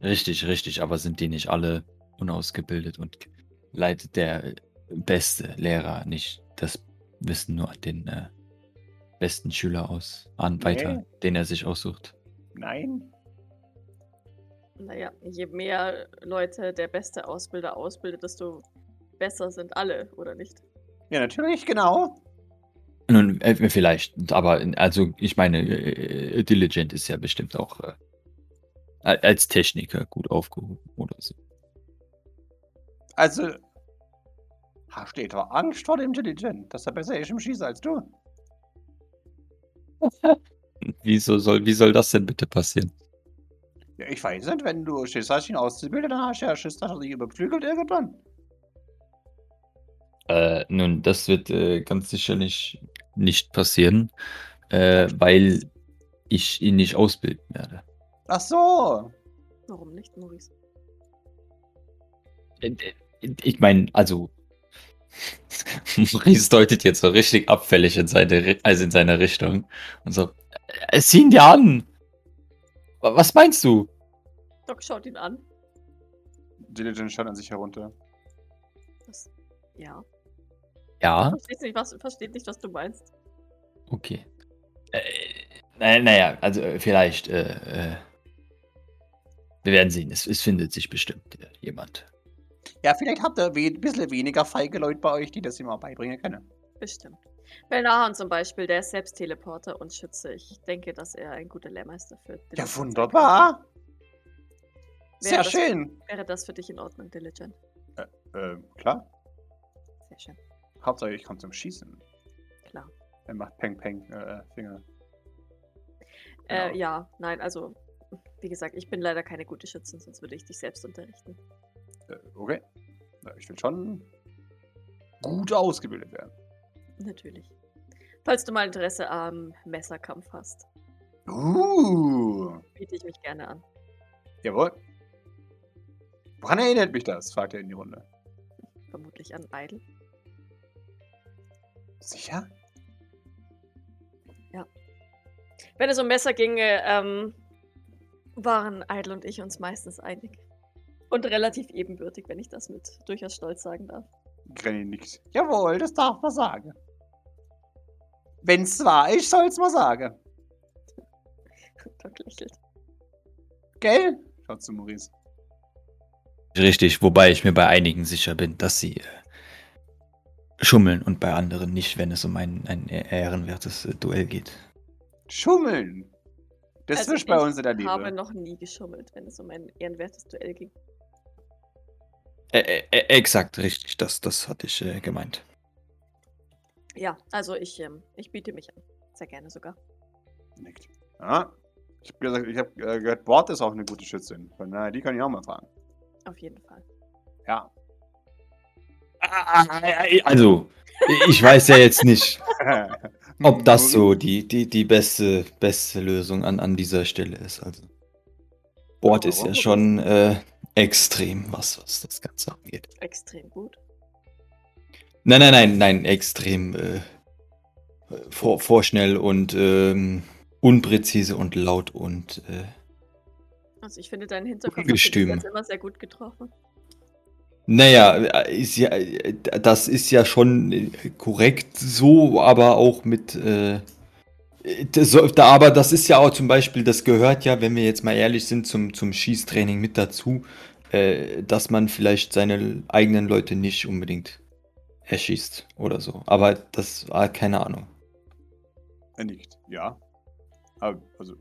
Richtig, richtig, aber sind die nicht alle unausgebildet und leitet der beste Lehrer nicht das Wissen nur an den äh, besten Schüler aus, an Nee. weiter, den er sich aussucht? Nein. Naja, je mehr Leute der beste Ausbilder ausbildet, desto besser sind alle, oder nicht? Ja, natürlich, genau. Nun, äh, vielleicht, aber in- also ich meine, äh, Diligent ist ja bestimmt auch äh, als Techniker gut aufgehoben oder so. Also, hast du etwa Angst vor dem Intelligent, dass er besser ist im Schießen als du? Wieso soll, wie soll das denn bitte passieren? Ja, ich weiß nicht, wenn du Schiss hast, ihn auszubilden, dann hast du ja Schiss, dass er dich überpflügelt irgendwann. Äh, nun, das wird äh, ganz sicherlich nicht passieren, äh, weil ich ihn nicht ausbilden werde. Ach so. Warum nicht, Maurice? Äh, äh, Ich meine, also Maurice deutet jetzt so richtig abfällig in seine, also in seine Richtung und so, äh, sieh ihn dir an! Wa- Was meinst du? Doc schaut ihn an. Diligent schaut an sich herunter. Das, ja. Ja, Versteht nicht, was, versteht nicht, was du meinst. okay. Äh, na- naja, also äh, vielleicht, äh, äh, wir werden sehen, es, es findet sich bestimmt äh, jemand. Ja, vielleicht habt ihr ein bisschen weniger feige Leute bei euch, die das auch beibringen können. Bestimmt. Belnahan zum Beispiel, der ist selbst Teleporter und Schütze. Ich denke, dass er ein guter Lehrmeister für Ja, Diligent sein wunderbar. Wäre Sehr das- schön. Wäre das für dich in Ordnung, Diligent? Äh, klar. Sehr schön. Hauptsache, ich komme zum Schießen. Klar. Er macht Peng Peng äh, Finger. Äh, Genau. ja, nein, also, wie gesagt, ich bin leider keine gute Schützin, sonst würde ich dich selbst unterrichten. Äh, okay. Na, ich will schon gut ausgebildet werden. Natürlich. Falls du mal Interesse am Messerkampf hast, Uh. biete ich mich gerne an. Jawohl. Woran erinnert mich das? fragt er in die Runde. Vermutlich an Idle. Sicher? Wenn es um Messer ginge, ähm, waren Idle und ich uns meistens einig. Und relativ ebenbürtig, wenn ich das mit durchaus Stolz sagen darf. Granny nickt. Jawohl, das darf man sagen. Wenn's wahr ist, soll's mal sagen. Doc lächelt. Gell? Schaut zu Maurice. Richtig, wobei ich mir bei einigen sicher bin, dass sie äh, schummeln und bei anderen nicht, wenn es um ein, ein ehrenwertes äh, Duell geht. Schummeln. Das Also ist bei uns in der Ich habe Liebe. noch nie geschummelt, wenn es um ein ehrenwertes Duell ging. Äh, exakt, richtig, das, das hatte ich äh, gemeint. Ja, also ich, ähm, ich biete mich an. Sehr gerne sogar. Nickt. Ja. Ich habe gesagt, ich habe äh, gehört, Bord ist auch eine gute Schützin. Von daher, die kann ich auch mal fragen. Auf jeden Fall. Ja. Also, ich weiß ja jetzt nicht, ob das so die, die, die beste, beste Lösung an, an dieser Stelle ist. Also, Bord ist ja schon äh, extrem, was, was das Ganze angeht. Extrem gut. Nein, nein, nein, nein, extrem äh, vor, vorschnell und ähm, unpräzise und laut und äh, Also ich finde deinen Hinterkopf immer sehr gut getroffen. Naja, äh, ist ja, äh, das ist ja schon äh, korrekt so, aber auch mit äh, das, aber das ist ja auch zum Beispiel, das gehört ja, wenn wir jetzt mal ehrlich sind, zum, zum Schießtraining mit dazu, äh, dass man vielleicht seine eigenen Leute nicht unbedingt erschießt oder so. Aber das war keine Ahnung. Er nickt. Ja. Aber, also,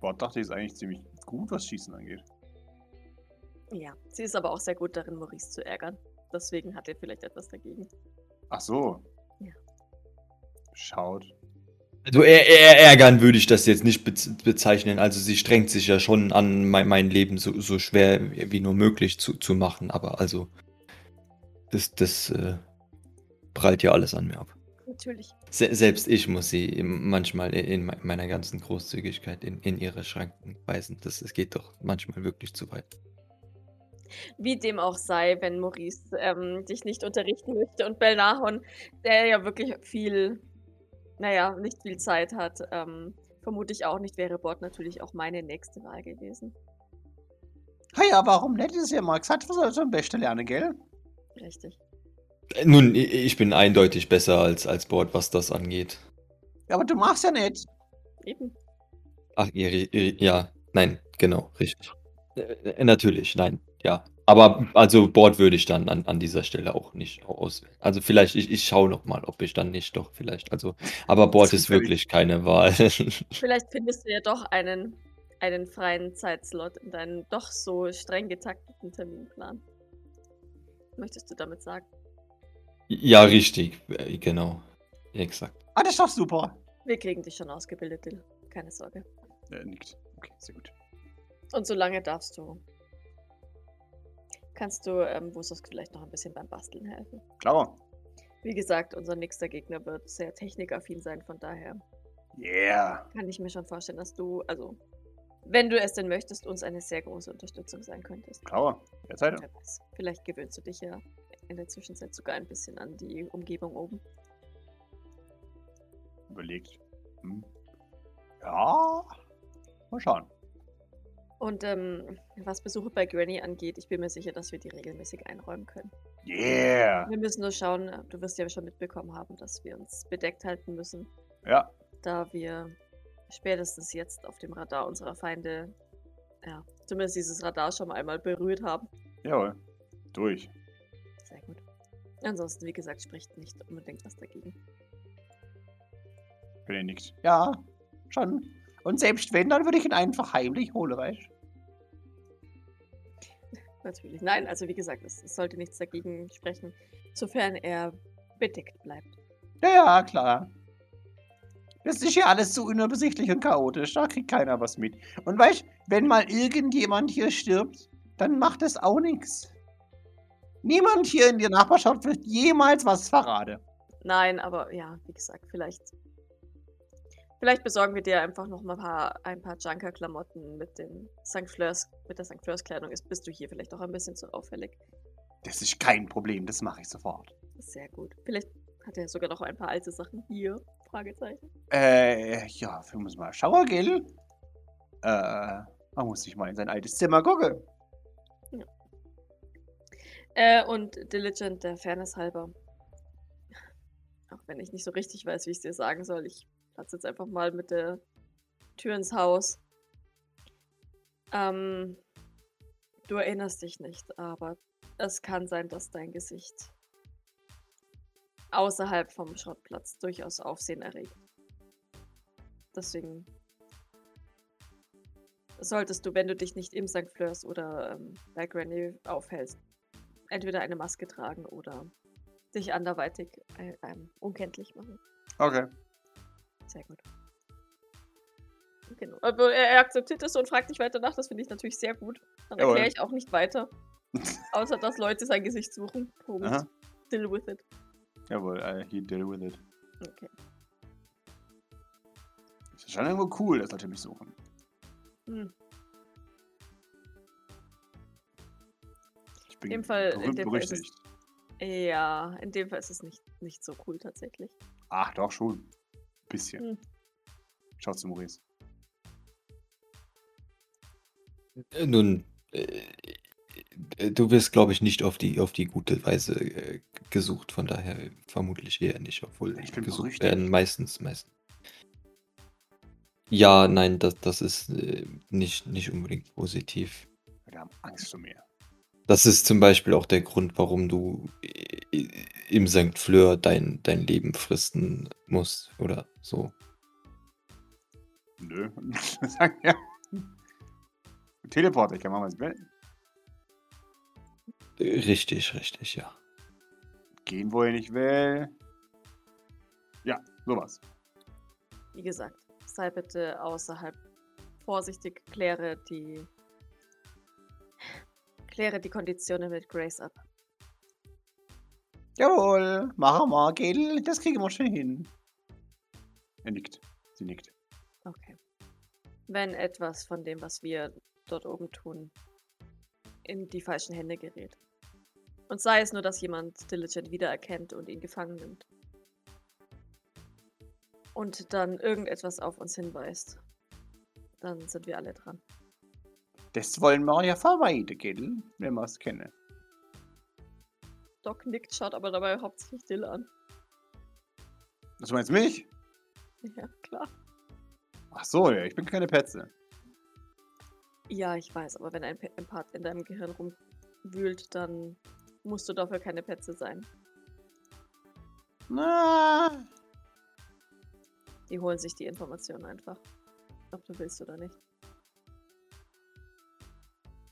Bord dachte ich, ist eigentlich ziemlich gut, was Schießen angeht. Ja, sie ist aber auch sehr gut darin, Maurice zu ärgern. Deswegen hat er vielleicht etwas dagegen. Ach so. Ja. Schaut. Also eher, eher ärgern würde ich das jetzt nicht bez bezeichnen. Also sie strengt sich ja schon an, mein, mein Leben so, so schwer wie nur möglich zu, zu machen. Aber also, das, das äh, prallt ja alles an mir ab. Natürlich. Se selbst ich muss sie manchmal in meiner ganzen Großzügigkeit in, in ihre Schranken weisen. Das, das geht doch manchmal wirklich zu weit. Wie dem auch sei, wenn Maurice ähm, dich nicht unterrichten möchte und Belnahon, der ja wirklich viel, naja, nicht viel Zeit hat, ähm, vermute ich auch nicht, wäre Bord natürlich auch meine nächste Wahl gewesen. Ha ja, warum nicht? Das ist ja mal gesagt, was soll so am besten lernen, gell? Richtig. Nun, ich bin eindeutig besser als, als Bord, was das angeht. Ja, aber du machst ja nicht. Eben. Ach, ja, nein, genau, richtig. Äh, natürlich, nein, ja. Aber also Bord würde ich dann an, an dieser Stelle auch nicht auswählen. Also vielleicht, ich, ich schaue noch mal, ob ich dann nicht doch vielleicht. Also, aber Bord ist wirklich keine Wahl. Vielleicht findest du ja doch einen, einen freien Zeitslot in deinem doch so streng getakteten Terminplan. Möchtest du damit sagen? Ja, richtig, äh, genau. Exakt. Ah, das ist doch super. Wir kriegen dich schon ausgebildet, Dill. Keine Sorge. Äh, nickt. Okay, sehr gut. Und solange darfst du. Kannst du ähm, Wusos vielleicht noch ein bisschen beim Basteln helfen? Klar. Wie gesagt, unser nächster Gegner wird sehr technikaffin sein, von daher Yeah. kann ich mir schon vorstellen, dass du, also, wenn du es denn möchtest, uns eine sehr große Unterstützung sein könntest. Klar. Derzeit. Vielleicht gewöhnst du dich ja in der Zwischenzeit sogar ein bisschen an die Umgebung oben. Überlegt. Hm. Ja. Mal schauen. Und ähm, was Besuche bei Granny angeht, ich bin mir sicher, dass wir die regelmäßig einräumen können. Yeah. Wir müssen nur schauen, äh, du wirst ja schon mitbekommen haben, dass wir uns bedeckt halten müssen, Ja. da wir spätestens jetzt auf dem Radar unserer Feinde, ja, zumindest dieses Radar schon mal einmal berührt haben. Jawohl. Durch. Sehr gut. Ansonsten, wie gesagt, spricht nicht unbedingt was dagegen. René nickt. Ja. Schon. Und selbst wenn, dann würde ich ihn einfach heimlich holen, weißt du? Natürlich. Nein, also wie gesagt, es, es sollte nichts dagegen sprechen, sofern er bedeckt bleibt. Ja, ja, klar. Das ist ja alles so unübersichtlich und chaotisch. Da kriegt keiner was mit. Und weißt wenn mal irgendjemand hier stirbt, dann macht es auch nichts. Niemand hier in der Nachbarschaft wird jemals was verraten. Nein, aber ja, wie gesagt, vielleicht. Vielleicht besorgen wir dir einfach noch mal ein paar, ein paar Junker-Klamotten mit den St. Fleurs, mit der St. Fleurs-Kleidung. Ist bist du hier vielleicht auch ein bisschen zu auffällig. Das ist kein Problem, das mache ich sofort. Sehr gut. Vielleicht hat er sogar noch ein paar alte Sachen hier. Fragezeichen. Äh, ja, wir müssen mal schauen, gell? Äh, man muss sich mal in sein altes Zimmer gucken. Äh, und Diligent, der Fairness halber. Auch wenn ich nicht so richtig weiß, wie ich es dir sagen soll. Ich platze jetzt einfach mal mit der Tür ins Haus. Ähm, du erinnerst dich nicht, aber es kann sein, dass dein Gesicht außerhalb vom Schrottplatz durchaus Aufsehen erregt. Deswegen solltest du, wenn du dich nicht im St. Fleurs oder ähm, bei Granny aufhältst, entweder eine Maske tragen oder dich anderweitig äh, ähm, unkenntlich machen. Okay. Sehr gut. Genau. Aber er, er akzeptiert es und fragt nicht weiter nach. Das finde ich natürlich sehr gut. Dann Jawohl. erkläre ich auch nicht weiter. Außer dass Leute sein Gesicht suchen. Punkt. Aha. Deal with it. Jawohl, uh, he deal with it. Okay. Das ist schon irgendwo cool, dass Leute mich suchen. Hm. Ich bin dem Fall- in dem Fall ist es- berüchtigt. Ja, in dem Fall ist es nicht, nicht so cool tatsächlich. Ach, doch schon. Bisschen. Hm. Schaut zu Maurice. Äh, Nun, äh, äh, du wirst, glaube ich, nicht auf die, auf die gute Weise äh, gesucht, von daher vermutlich eher nicht, obwohl Ich bin gesucht berüchtigt. werden meistens, meistens. Ja, nein, das, das ist äh, nicht, nicht unbedingt positiv. Wir haben Angst vor mir. Das ist zum Beispiel auch der Grund, warum du äh, im St. Fleur dein, dein Leben fristen musst oder so. Nö. Sagen ja. Teleporter, ich kann machen, was ich will. Richtig, richtig, ja. Gehen, wo ich nicht will. Ja, sowas. Wie gesagt, sei bitte außerhalb vorsichtig, kläre die. Kläre die Konditionen mit Grace ab. Jawohl, machen wir, Gel, das kriegen wir schon hin. Er nickt. Sie nickt. Okay. Wenn etwas von dem, was wir dort oben tun, in die falschen Hände gerät. Und sei es nur, dass jemand Diligent wiedererkennt und ihn gefangen nimmt. Und dann irgendetwas auf uns hinweist. Dann sind wir alle dran. Das wollen wir ja vermeiden, Gel, wenn wir es kennen. Doc nickt, schaut aber dabei hauptsächlich Dill an. Was meinst du mich? Ja, klar. Ach so, ja, ich bin keine Petze. Ja, ich weiß, aber wenn ein Pe- Empath in deinem Gehirn rumwühlt, dann musst du dafür keine Petze sein. Na, Die holen sich die Informationen einfach. Ob du willst oder nicht.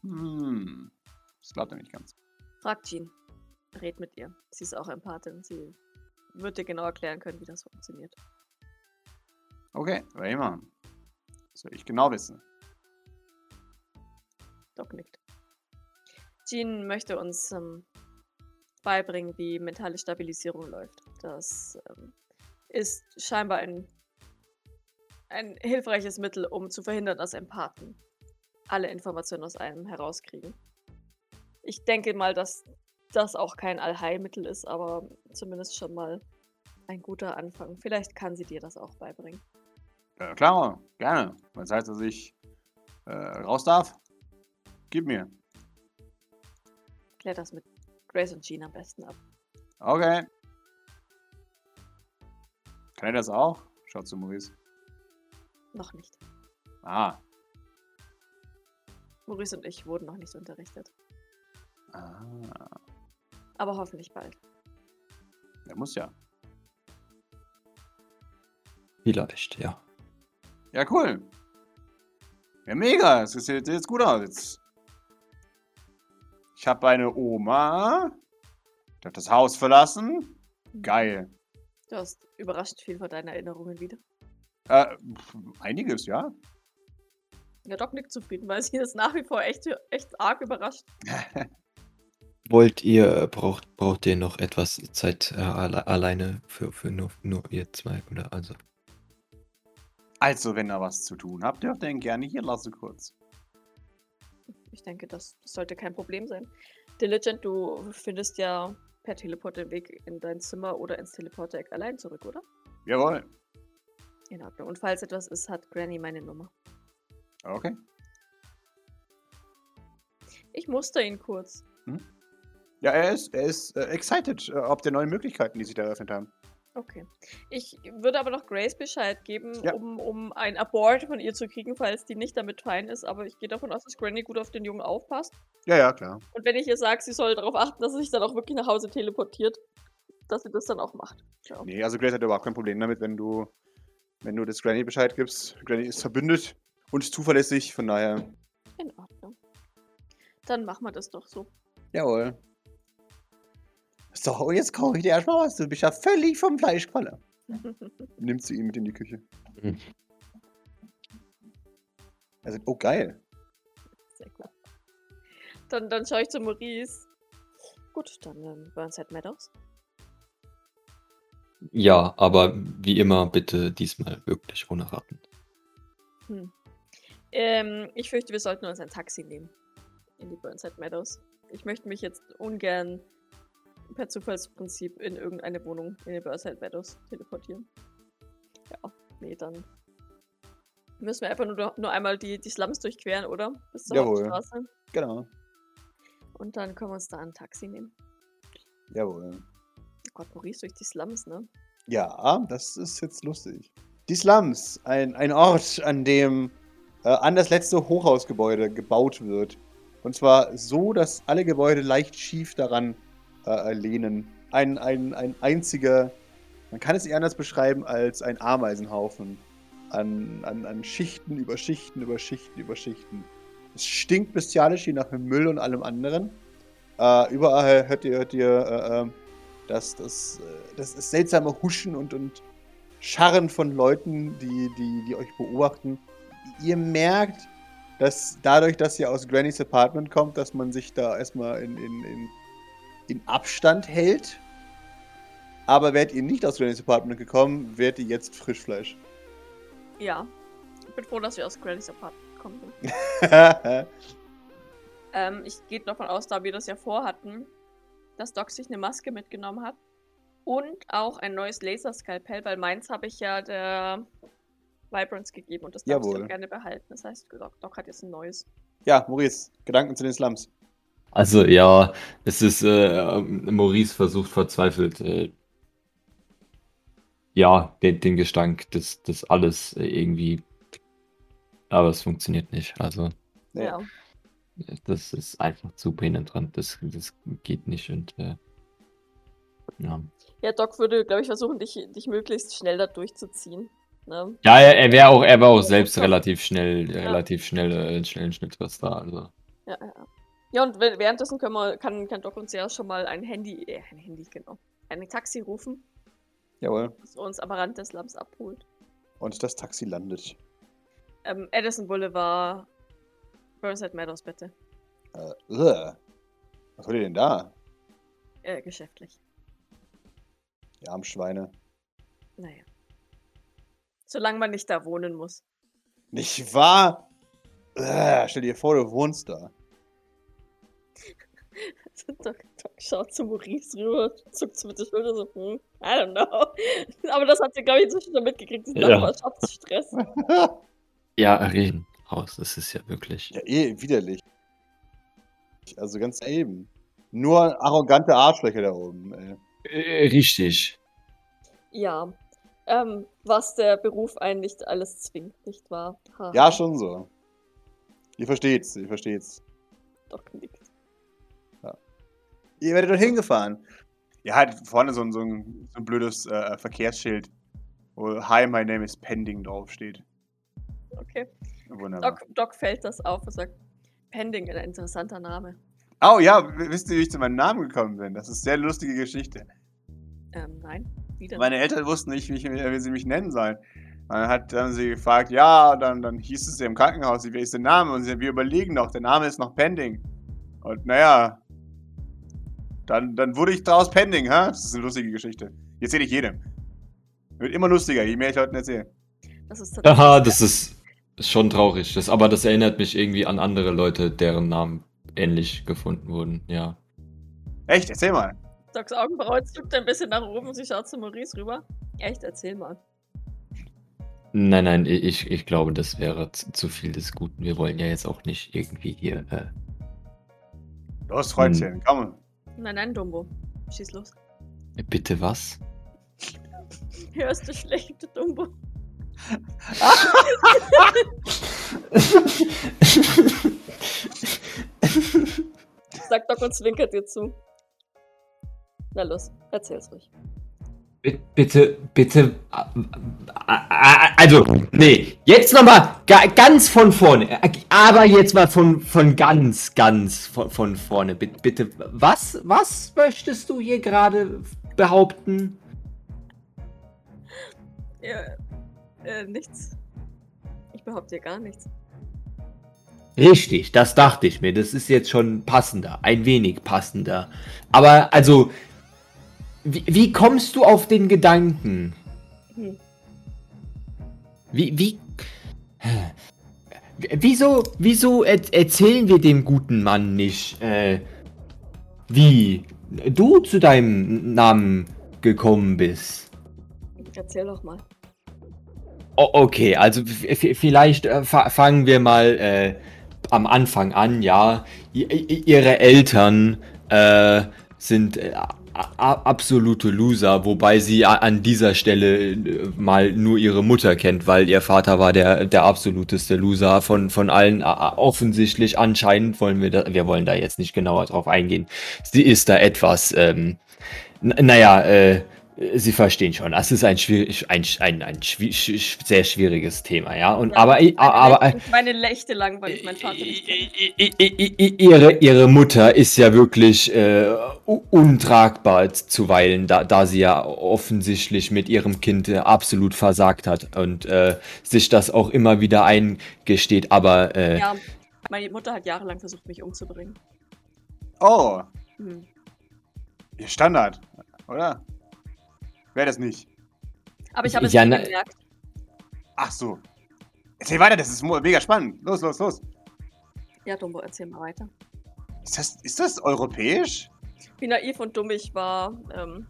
hm. Das glaubt er nicht ganz. Frag Jean. Red mit ihr. Sie ist auch Empathin. Sie wird dir genau erklären können, wie das funktioniert. Okay, machen. Das will ich genau wissen. Doc nickt. Jean möchte uns ähm, beibringen, wie mentale Stabilisierung läuft. Das ähm, ist scheinbar ein, ein hilfreiches Mittel, um zu verhindern, dass Empathen alle Informationen aus einem herauskriegen. Ich denke mal, dass das auch kein Allheilmittel ist, aber zumindest schon mal ein guter Anfang. Vielleicht kann sie dir das auch beibringen. Ja, klar, gerne. Was heißt, dass ich äh, raus darf? Gib mir. Klär das mit Grace und Jean am besten ab. Okay. Kann er das auch? Schaut zu Maurice. Noch nicht. Ah. Maurice und ich wurden noch nicht unterrichtet. ah. Aber hoffentlich bald. Der muss ja. Vielleicht, ja. Ja, cool. Ja, mega. Es sieht jetzt gut aus. Jetzt. Ich habe eine Oma. Ich habe das Haus verlassen. Geil. Du hast überraschend viel von deinen Erinnerungen wieder. Äh, einiges, ja. Ja, Doc nickt zufrieden, weil sie ist nach wie vor echt, echt arg überrascht. Wollt ihr, braucht, braucht ihr noch etwas Zeit äh, alle, alleine für, für nur, nur ihr zwei? Oder also? Also, wenn ihr was zu tun habt, dürft ihr ihn gerne hier lassen kurz. Ich denke, das, das sollte kein Problem sein. Diligent, du findest ja per Teleport den Weg in dein Zimmer oder ins Teleporter-Eck allein zurück, oder? Jawohl. In Ordnung. Und falls etwas ist, hat Granny meine Nummer. Okay. Ich muster ihn kurz. Ja, er ist, er ist äh, excited, äh, ob der neuen Möglichkeiten, die sich da eröffnet haben. Okay. Ich würde aber noch Grace Bescheid geben, Ja. um, um ein Abort von ihr zu kriegen, falls die nicht damit fein ist. Aber ich gehe davon aus, dass Granny gut auf den Jungen aufpasst. Ja, ja, klar. Und wenn ich ihr sage, sie soll darauf achten, dass sie sich dann auch wirklich nach Hause teleportiert, dass sie das dann auch macht. Ja. Nee, also Grace hat überhaupt kein Problem damit, wenn du, wenn du das Granny Bescheid gibst. Granny ist verbündet und zuverlässig, von daher. In Ordnung. Dann machen wir das doch so. Jawohl. So, und jetzt kaufe ich dir erstmal was. Du bist ja völlig vom Fleisch gefallen. Nimmt sie ihn mit in die Küche. Mhm. Also, oh geil. Sehr klar. Dann, dann schaue ich zu Maurice. Gut, dann ähm, Burnside Meadows. Ja, aber wie immer bitte diesmal wirklich ohne Ratten. Hm. Ähm, ich fürchte, wir sollten uns ein Taxi nehmen. In die Burnside Meadows. Ich möchte mich jetzt ungern per Zufallsprinzip in irgendeine Wohnung in die Burnside Meadows teleportieren. Ja, nee, dann müssen wir einfach nur, nur einmal die, die Slums durchqueren, oder? Bis zur Jawohl. Hauptstraße. Genau. Und dann können wir uns da ein Taxi nehmen. Jawohl. Oh Gott, Maurice durch die Slums, ne? Ja, das ist jetzt lustig. Die Slums, ein, ein Ort, an dem äh, an das letzte Hochhausgebäude gebaut wird. Und zwar so, dass alle Gebäude leicht schief daran äh, lehnen. Ein, ein, ein einziger, man kann es eher anders beschreiben als ein Ameisenhaufen an, an, an Schichten über Schichten über Schichten über Schichten. Es stinkt bestialisch hier nach Müll und allem anderen. Äh, überall hört ihr, hört ihr äh, äh, das, das, äh, das, das seltsame Huschen und, und Scharren von Leuten, die, die, die euch beobachten. Ihr merkt, dass dadurch, dass ihr aus Granny's Apartment kommt, dass man sich da erstmal in, in, in, in Abstand hält. Aber wärt ihr nicht aus Granny's Apartment gekommen, wärt ihr jetzt Frischfleisch. Ja. Ich bin froh, dass wir aus Granny's Apartment gekommen sind. ähm, ich gehe davon aus, da wir das ja vorhatten, dass Doc sich eine Maske mitgenommen hat. Und auch ein neues Laserskalpell, weil meins habe ich ja der Vibrance gegeben und das darf ich Jawohl. doch gerne behalten. Das heißt, Doc, Doc hat jetzt ein neues. ja, Maurice, Gedanken zu den Slums. Also ja, es ist, äh, Maurice versucht verzweifelt, äh, ja, den, den Gestank des, des alles äh, irgendwie, aber es funktioniert nicht. Also. Ja. das ist einfach zu penetrant, das, das geht nicht und äh, ja. Ja, Doc würde, glaube ich, versuchen, dich, dich möglichst schnell da durchzuziehen. Ne? Ja, er, er wäre auch, er war auch selbst relativ schnell, Ja. relativ schnell, äh, schnellen Schnitt was da. Also. Ja, ja, ja. Und wäh- währenddessen können wir, kann, kann Doc uns ja schon mal ein Handy, äh, ein Handy, genau, ein Taxi rufen, Jawohl. das uns am Rand des Slums abholt. Und das Taxi landet. Ähm, Edison Boulevard, Burnside Meadows, bitte. Äh, ugh. was wollt ihr denn da? Äh, geschäftlich. Die armen Schweine. Naja. Solange man nicht da wohnen muss. Nicht wahr? Ugh, stell dir vor, du wohnst da. Doc, Doc schaut zu Maurice rüber, zuckt so mit der Schulter so, hm, I don't know. Aber das hat sie, glaube ich, inzwischen schon mitgekriegt, diesen Ja. Nachbarschaftsstress. Ja, reden raus, das ist ja wirklich. ja, eh, widerlich. Also ganz eben. Nur arrogante Arschlöcher da oben. Ey. Äh, richtig. Ja. Ähm, was der Beruf einen nicht alles zwingt, nicht wahr? Haha. Ja, schon so. Ihr versteht's, ihr versteht's. Doc nickt. Ihr werdet dort hingefahren. Ja, hat vorne so ein, so ein, so ein blödes äh, Verkehrsschild, wo Hi, my name is Pending draufsteht. Okay. Wunderbar. Doc, Doc fällt das auf und sagt, Pending, ein interessanter Name. Oh ja, wisst ihr, wie ich zu meinem Namen gekommen bin? Das ist eine sehr lustige Geschichte. Ähm, nein. Wieder. Meine Eltern wussten nicht, wie, ich, wie sie mich nennen sollen. Dann hat haben sie gefragt, ja, dann, dann hieß es ja im Krankenhaus, wie ist der Name? Und sie, wir überlegen noch, der Name ist noch Pending. Und naja, dann, dann wurde ich draus Pending, ha? Das ist eine lustige Geschichte. Die erzähle ich jedem. Wird immer lustiger, je mehr ich Leuten erzähle. Das ist tatsächlich Aha, das ist schon traurig. Das, aber das erinnert mich irgendwie an andere Leute, deren Namen ähnlich gefunden wurden. Ja. Echt, erzähl mal. Docs Augenbraue zuckt ein bisschen nach oben und sie schaut zu Maurice rüber. Echt, erzähl mal. Nein, nein, ich, ich glaube, das wäre zu, zu viel des Guten. Wir wollen ja jetzt auch nicht irgendwie hier. Äh, Los, Freundchen, komm. Nein, nein, Dumbo. Schieß los. bitte was? Hörst du schlecht, Dumbo? Sagt Doc und zwinkert dir zu. Na los, erzähl's ruhig. Bi- Bitte, bitte. a- a- a- Also, nee, jetzt nochmal ganz von vorne. Aber jetzt mal von, von ganz, ganz von, von vorne. Bi- Bitte, was, was möchtest du hier gerade behaupten? Ja, äh, nichts. Ich behaupte dir gar nichts. Richtig, das dachte ich mir. Das ist jetzt schon passender, ein wenig passender. Aber also, wie, wie kommst du auf den Gedanken? Hm. Wie, wie, wieso, wieso er, erzählen wir dem guten Mann nicht, äh, wie du zu deinem Namen gekommen bist? Erzähl doch mal. O okay, also vielleicht äh, fa fangen wir mal äh, am Anfang an, ja. I ihre Eltern äh, sind äh, absolute Loser, wobei sie an dieser Stelle äh, mal nur ihre Mutter kennt, weil ihr Vater war der, der absoluteste Loser von, von allen. Offensichtlich, anscheinend wollen wir da, wir wollen da jetzt nicht genauer drauf eingehen. Sie ist da etwas, ähm, naja, äh, Sie verstehen schon, das ist ein, schwierig, ein, ein, ein schwi- sch- sehr schwieriges Thema, ja. Und Ja, aber, meine aber Nächte- meine Nächte lang, weil ich meinen Vater nicht ihre, ihre Mutter ist ja wirklich äh, untragbar zuweilen, da, da sie ja offensichtlich mit ihrem Kind äh, absolut versagt hat und äh, sich das auch immer wieder eingesteht. Aber äh, Ja, meine Mutter hat jahrelang versucht, mich umzubringen. Oh, Hm. Standard, oder? Wäre das nicht. Aber ich habe es Ja, nie na- gemerkt. Ach so. Erzähl weiter, das ist mega spannend. Los, los, los. Ja, Dumbo, erzähl mal weiter. Ist das, ist das europäisch? Wie naiv und dumm ich war, ähm,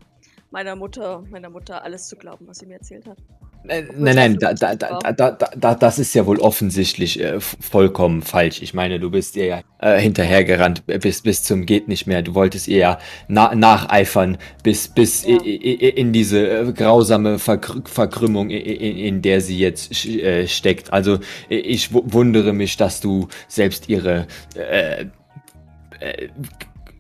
meiner Mutter, meiner Mutter alles zu glauben, was sie mir erzählt hat. Äh, Nein, nein, da, da, da, das ist ja wohl offensichtlich äh, vollkommen falsch. Ich meine, du bist ihr ja äh, hinterhergerannt bis, bis zum geht nicht mehr. Du wolltest ihr ja na, nacheifern bis, bis Ja. in diese äh, grausame Verkr Verkrümmung, i, i, in der sie jetzt äh, steckt. Also ich wu- wundere mich, dass du selbst ihre äh,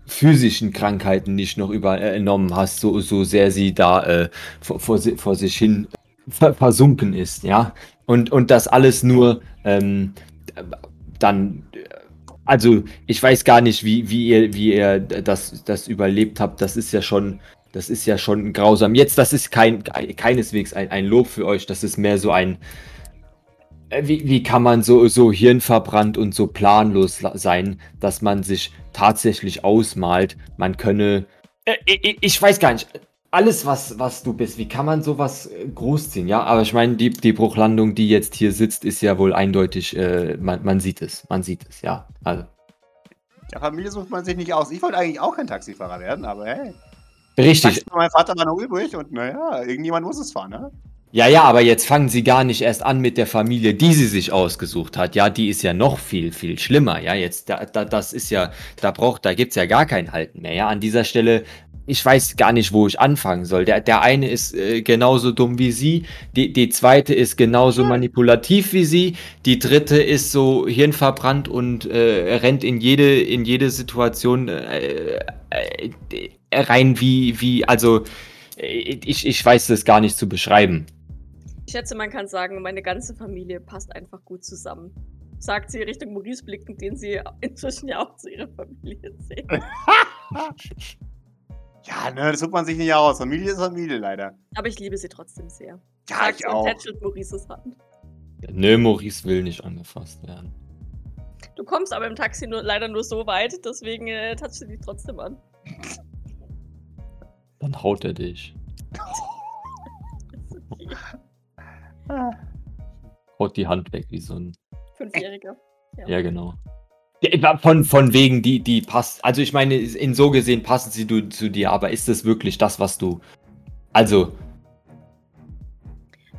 physischen Krankheiten nicht noch übernommen hast, so, so sehr sie da äh, vor, vor, vor sich hin versunken ist, ja. Und, und das alles nur ähm, dann, äh, also ich weiß gar nicht, wie, wie ihr, wie ihr das, das überlebt habt. Das ist ja schon, das ist ja schon grausam. Jetzt, das ist kein, keineswegs ein, ein Lob für euch, das ist mehr so ein, äh, wie, wie kann man so, so hirnverbrannt und so planlos la- sein, dass man sich tatsächlich ausmalt, man könne. Äh, ich, ich weiß gar nicht. Alles, was, was du bist, wie kann man sowas äh, großziehen? Ja, aber ich meine, die, die Bruchlandung, die jetzt hier sitzt, ist ja wohl eindeutig, äh, man, man sieht es, man sieht es, ja. Also, Ja, Familie sucht man sich nicht aus. Ich wollte eigentlich auch kein Taxifahrer werden, aber hey. richtig. Meinem Vater war noch übrig und naja, irgendjemand muss es fahren, ne? Ja, ja, aber jetzt fangen sie gar nicht erst an mit der Familie, die sie sich ausgesucht hat. Ja, die ist ja noch viel, viel schlimmer. Ja, jetzt, da, da, das ist ja, da braucht, da gibt's ja gar kein Halten mehr. Ja, an dieser Stelle, ich weiß gar nicht, wo ich anfangen soll. Der, der eine ist äh, genauso dumm wie sie, die, die zweite ist genauso manipulativ wie sie, die dritte ist so hirnverbrannt und äh, rennt in jede, in jede Situation äh, äh, rein wie, wie, also, äh, ich, ich weiß das gar nicht zu beschreiben. Ich schätze, man kann sagen, meine ganze Familie passt einfach gut zusammen. Sagt sie Richtung Maurice blickend, den sie inzwischen ja auch zu ihrer Familie zählt. Ja, ne, das sucht man sich nicht aus. Familie ist Familie leider. Aber ich liebe sie trotzdem sehr. Ja, ich und auch. Maurices Hand. Nö, Maurice will nicht angefasst werden. Du kommst aber im Taxi nur, leider nur so weit, deswegen äh, touchst du dich trotzdem an. Dann haut er dich. Okay. Haut die Hand weg wie so ein. Fünfjähriger. Ja, genau. Von, von wegen, die, die passt. Also, ich meine, in so gesehen passen sie du, zu dir, aber ist das wirklich das, was du. Also,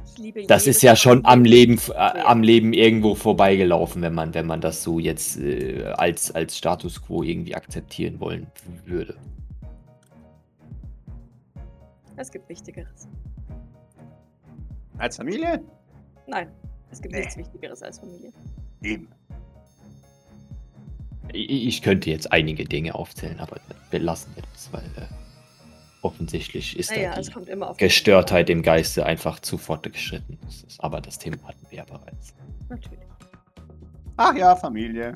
Ich liebe das ist ja schon am Leben, äh, am Leben irgendwo vorbeigelaufen, wenn man, wenn man das so jetzt äh, als, als Status quo irgendwie akzeptieren wollen würde. Es gibt Wichtigeres. Als Familie? Nein, es gibt Nee. nichts Wichtigeres als Familie. Eben. Ich, könnte jetzt einige Dinge aufzählen, aber wir lassen das, weil äh, offensichtlich ist Naja, da die kommt immer auf Gestörtheit im Geiste einfach zu fortgeschritten. Aber das Thema hatten wir ja bereits. Natürlich. Ach ja, Familie.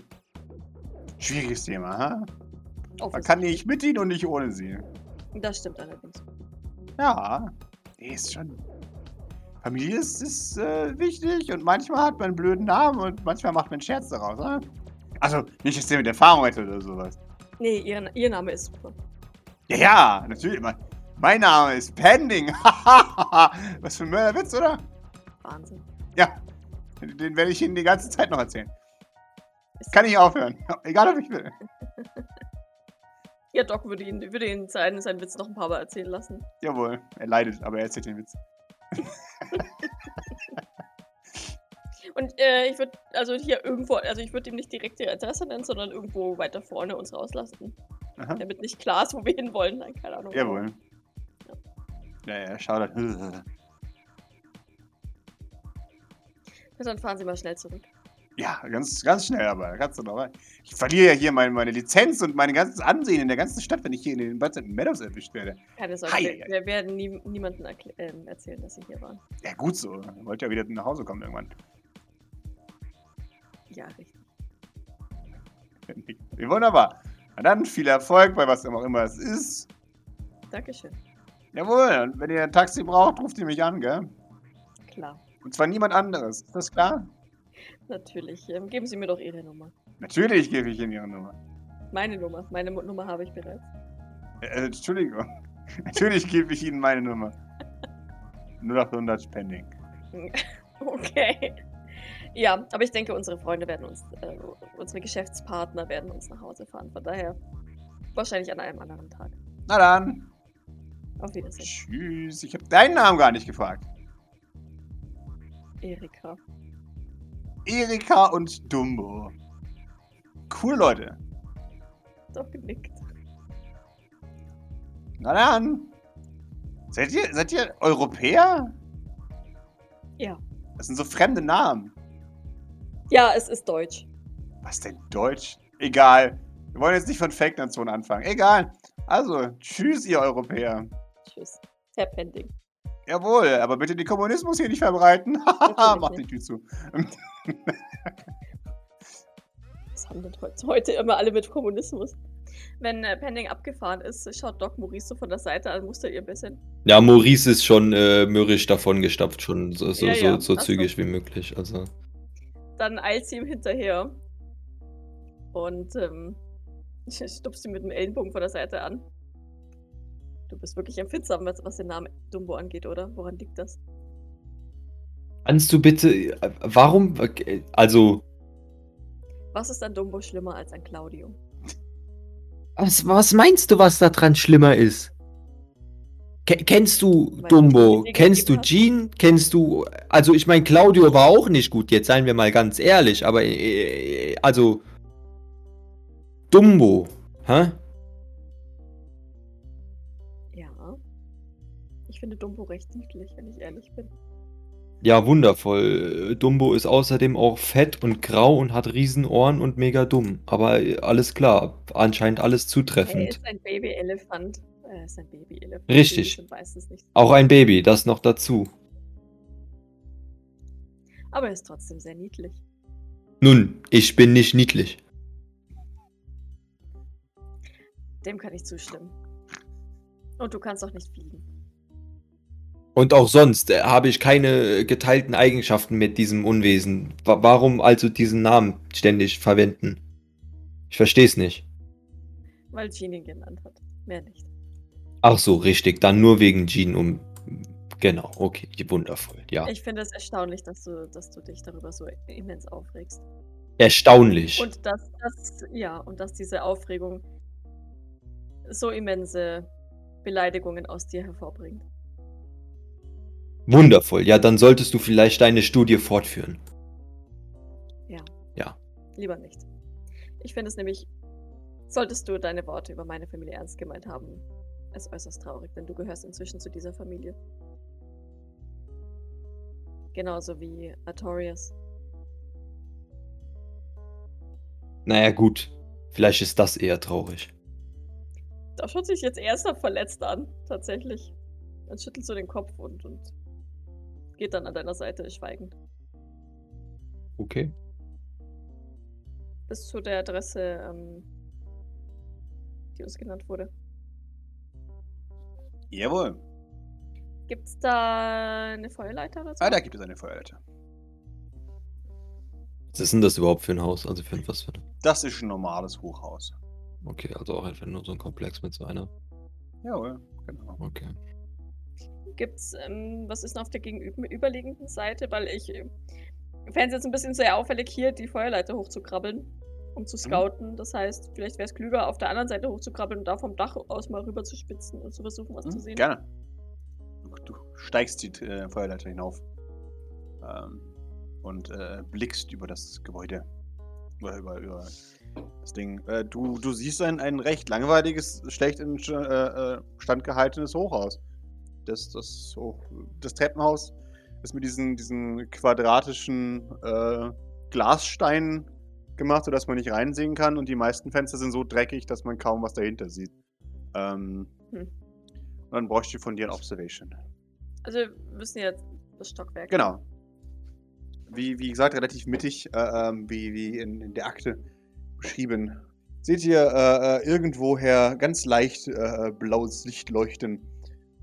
Schwieriges Thema, ha? Man kann nicht mit ihnen und nicht ohne sie. Das stimmt allerdings. Ja, ist schon. Familie ist, ist äh, wichtig und manchmal hat man einen blöden Namen und manchmal macht man einen Scherz daraus, ne? Also, nicht, dass der mit Erfahrung hätte oder sowas. Nee, ihr, ihr Name ist super. Ja, ja, natürlich. Mein, mein Name ist Pending. Was für ein Mörderwitz, oder? Wahnsinn. Ja, den, werde ich Ihnen die ganze Zeit noch erzählen. Kann ich aufhören. Egal, ob ich will. Ja, Doc würde ihn, würde ihn seinen, seinen Witz noch ein paar Mal erzählen lassen. Jawohl, er leidet, aber er erzählt den Witz. Und äh, ich würde, also hier irgendwo, also ich würde ihm nicht direkt die Adresse nennen, sondern irgendwo weiter vorne uns rauslassen. Aha. Damit nicht klar ist, wo wir hinwollen. Nein, keine Ahnung. Jawohl. Ja, ja, schau da. Ja, Dann fahren Sie mal schnell zurück. Ja, ganz, ganz schnell, aber noch rein. Ich verliere ja hier meine, meine Lizenz und mein ganzes Ansehen in der ganzen Stadt, wenn ich hier in den Buzzard Meadows erwischt werde. Keine Sorge, Hei, wir, wir werden nie, niemandem ähm, erzählen, dass sie hier waren. Ja, gut so. Ihr wollt ja wieder nach Hause kommen irgendwann. Ja, richtig. Wie wunderbar. Na dann viel Erfolg bei was auch immer es ist. Dankeschön. Jawohl, und wenn ihr ein Taxi braucht, ruft ihr mich an, gell? Klar, Und zwar niemand anderes. Ist das klar? natürlich. Ähm, geben Sie mir doch Ihre Nummer. Natürlich gebe ich Ihnen Ihre Nummer. Meine Nummer. Meine Nummer habe ich bereits. Äh, Entschuldigung. Natürlich gebe ich Ihnen meine Nummer. 0800 Spending. Okay. Ja, aber ich denke, unsere Freunde werden uns, äh, unsere Geschäftspartner werden uns nach Hause fahren. Von daher wahrscheinlich an einem anderen Tag. Na dann. Auf Wiedersehen. Tschüss. Ich habe deinen Namen gar nicht gefragt. Erika. Erika und Dumbo. Cool, Leute. Doch genickt. Na dann. Seid ihr, seid ihr Europäer? Ja. Das sind so fremde Namen. Ja, es ist Deutsch. Was denn Deutsch? Egal. Wir wollen jetzt nicht von Fake-Nationen anfangen. Egal. Also, tschüss, ihr Europäer. Tschüss. Herr Pending. Jawohl, aber bitte den Kommunismus hier nicht verbreiten. Haha, Mach die. Tür zu. Was haben denn heute, heute immer alle mit Kommunismus? Wenn äh, Pending abgefahren ist, schaut Doc Maurice so von der Seite an, mustert ihr ein bisschen. Ja, Maurice ist schon äh, mürrisch davon gestapft, schon so, so, Ja, ja. so, so Ach so. zügig wie möglich. Also. Dann eilt sie ihm hinterher und ähm, stupst ihn mit dem Ellenbogen von der Seite an. Du bist wirklich empfindsam, was, was den Namen Dumbo angeht, oder? Woran liegt das? Kannst du bitte. Warum? Also. Was ist an Dumbo schlimmer als an Claudio? Was, was meinst du, was da dran schlimmer ist? Ke kennst du Dumbo? Kennst du? Jean? Kennst du. Also, ich meine, Claudio war auch nicht gut, jetzt seien wir mal ganz ehrlich, aber. Äh, also. Dumbo. Hä? Ja. Ich finde Dumbo recht niedlich, wenn ich ehrlich bin. Ja, wundervoll. Dumbo ist außerdem auch fett und grau und hat Riesenohren und mega dumm. Aber äh, alles klar. Anscheinend alles Er zutreffend. ist ein Babyelefant. Er ist ein Babyelefant. Richtig. Auch ein Baby, das noch dazu. Aber er ist trotzdem sehr niedlich. Nun, ich bin nicht niedlich. Dem kann ich zustimmen. Und du kannst auch nicht fliegen. Und auch sonst äh, habe ich keine geteilten Eigenschaften mit diesem Unwesen. Wa warum also diesen Namen ständig verwenden? Ich verstehe es nicht. Weil ihn genannt hat. Mehr nicht. Ach so, richtig. Dann nur wegen Jean um. Genau, okay. Wundervoll. Ja. Ich finde es erstaunlich, dass du, dass du dich darüber so immens aufregst. Erstaunlich. Und dass, dass, ja, und dass diese Aufregung so immense Beleidigungen aus dir hervorbringt. Wundervoll. Ja, dann solltest du vielleicht deine Studie fortführen. Lieber nicht. Ich finde es nämlich, solltest du deine Worte über meine Familie ernst gemeint haben, es äußerst traurig, denn du gehörst inzwischen zu dieser Familie. Genauso wie Artorias. Naja, gut. Vielleicht ist das eher traurig. Da schaut sich jetzt erster verletzt an, tatsächlich. Dann schüttelst du den Kopf und, und geht dann an deiner Seite schweigend. Okay. Bis zu der Adresse, ähm, die uns genannt wurde. Jawohl. Gibt's da eine Feuerleiter oder so? Ah, da gibt es eine Feuerleiter. Was ist denn das überhaupt für ein Haus? Also für ein was für ein. Das ist ein normales Hochhaus. Okay, also auch einfach nur so ein Komplex mit so einer. Jawohl, genau. Okay. Gibt's, ähm, was ist denn auf der gegenüberliegenden Seite? Weil ich äh, fände es jetzt ein bisschen sehr auffällig, hier die Feuerleiter hochzukrabbeln, um zu scouten. Das heißt, vielleicht wäre es klüger, auf der anderen Seite hochzukrabbeln und da vom Dach aus mal rüber zu spitzen und zu versuchen, was zu Hm, sehen. gerne. Du, steigst die äh, Feuerleiter hinauf ähm, und äh, blickst über das Gebäude. Oder über, über das Ding. Äh, du, du siehst ein, ein recht langweiliges, schlecht in äh, äh, Stand gehaltenes Hochhaus. Das, das, so, das Treppenhaus ist mit diesen, diesen quadratischen äh, Glasstein gemacht, sodass man nicht reinsehen kann. Und die meisten Fenster sind so dreckig, dass man kaum was dahinter sieht. Ähm, Hm. Und dann bräuchte ich von dir ein Observation. Also wir müssen jetzt das Stockwerk. Genau. Wie, wie gesagt, relativ mittig, äh, ähm, wie, wie in, in der Akte beschrieben. Seht ihr äh, äh, irgendwoher ganz leicht äh, blaues Licht leuchten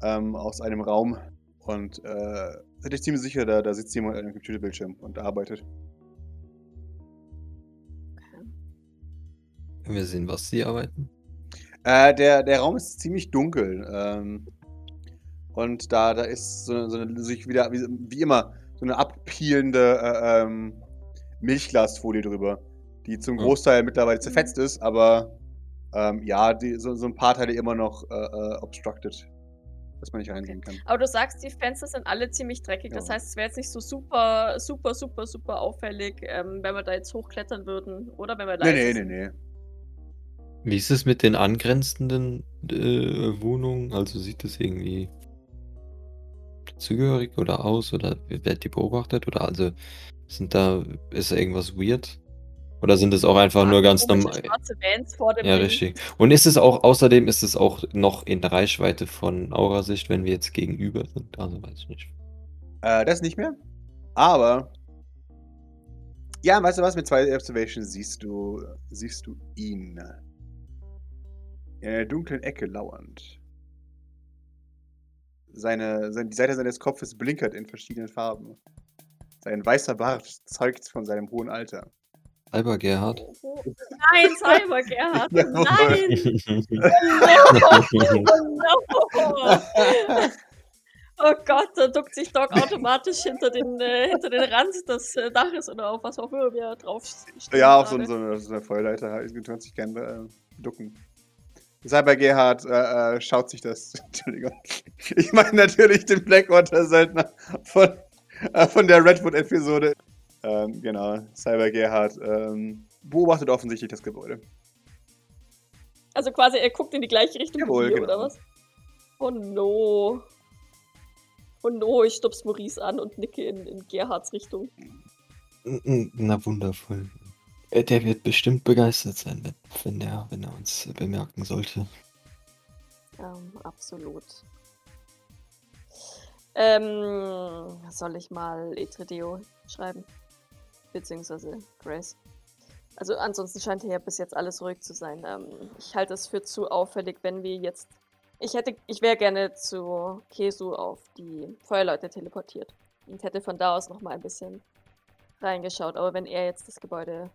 ähm, aus einem Raum. Und äh, seid euch ziemlich sicher, da, da sitzt jemand an einem Computerbildschirm und arbeitet. Können wir sehen, was sie arbeiten? Äh, der, der Raum ist ziemlich dunkel. Ähm, und da, da ist so, so eine, sich wieder, wie, wie immer, so eine abpeelende äh, ähm, Milchglasfolie drüber, die zum. Großteil mittlerweile zerfetzt ist, aber ähm, ja, die, so, so ein paar Teile immer noch äh, äh, obstructed, dass man nicht reinsehen kann. Aber du sagst, die Fenster sind alle ziemlich dreckig. Das Ja. heißt, es wäre jetzt nicht so super, super, super, super auffällig, ähm, wenn wir da jetzt hochklettern würden. Oder wenn wir Nee, leise nee, nee, sind. nee. Wie ist es mit den angrenzenden äh, Wohnungen? Also sieht es irgendwie zugehörig oder aus oder wird die beobachtet oder also sind da ist da irgendwas weird? Oder sind es auch einfach nur ganz normal? Ja, richtig. Und ist es auch, außerdem ist es auch noch in Reichweite von Aurasicht, wenn wir jetzt gegenüber sind? Also weiß ich nicht. Äh, das nicht mehr. Aber. Ja, weißt du was? Mit zwei Observations siehst du, siehst du ihn. In einer dunklen Ecke lauernd. Seine, seine, die Seite seines Kopfes blinkert in verschiedenen Farben. Sein weißer Bart zeugt von seinem hohen Alter. Alba Gerhard. Nein, Cyber Gerhard. Nein. Oh no. Oh Gott, da duckt sich Doc automatisch hinter den, äh, hinter den Rand des äh, Daches oder auf was auch immer wir drauf stehen. Ja, auf so, so, eine, so eine Feuerleiter du kannst dich gerne äh, ducken. Cyber Gerhard äh, äh, schaut sich das. Entschuldigung. Ich meine natürlich den Blackwater-Söldner von, äh, von der Redwood-Episode. Ähm, genau, Cyber Gerhard ähm, beobachtet offensichtlich das Gebäude. Also quasi, er guckt in die gleiche Richtung Jawohl, wie wir, genau. oder was? Oh no. Oh no, ich stupst Maurice an und nicke in, in Gerhards Richtung. Na wundervoll. Äh, Der wird bestimmt begeistert sein, wenn, wenn, er, wenn er uns bemerken sollte. Ähm, absolut. Ähm, soll ich mal Etredeo schreiben? Beziehungsweise Grace. Also ansonsten scheint hier bis jetzt alles ruhig zu sein. Ähm, ich halte es für zu auffällig, wenn wir jetzt. Ich hätte, ich wäre gerne zu Kesu auf die Feuerleute teleportiert und hätte von da aus noch mal ein bisschen reingeschaut. Aber wenn er jetzt das Gebäude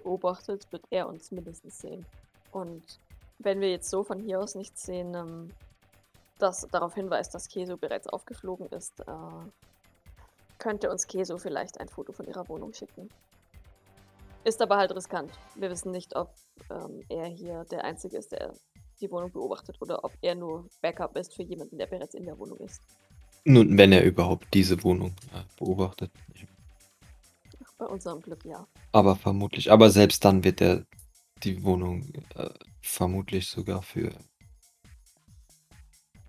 beobachtet, wird er uns mindestens sehen. Und wenn wir jetzt so von hier aus nichts sehen, ähm, das darauf hinweist, dass Keso bereits aufgeflogen ist, äh, könnte uns Keso vielleicht ein Foto von ihrer Wohnung schicken. Ist aber halt riskant. Wir wissen nicht, ob ähm, er hier der Einzige ist, der die Wohnung beobachtet oder ob er nur Backup ist für jemanden, der bereits in der Wohnung ist. Nun, wenn er überhaupt diese Wohnung äh, beobachtet. Ach, bei unserem Glück ja. Aber vermutlich. Aber selbst dann wird er die Wohnung äh, vermutlich sogar für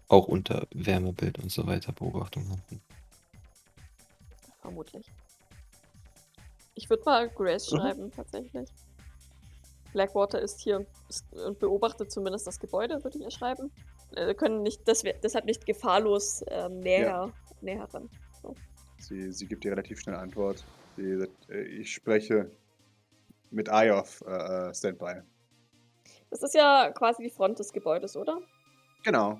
auch unter Wärmebild und so weiter Beobachtung haben. Vermutlich. Ich würde mal Grace Mhm. schreiben, tatsächlich. Blackwater ist hier und, beobachtet zumindest das Gebäude, würde ich ihr schreiben. Äh, Wir können nicht, das wär- deshalb nicht gefahrlos ähm, näher, näher ran. Sie, sie gibt dir relativ schnell Antwort. Äh, ich spreche mit Ayov äh, äh, Standby. Das ist ja quasi die Front des Gebäudes, oder? Genau.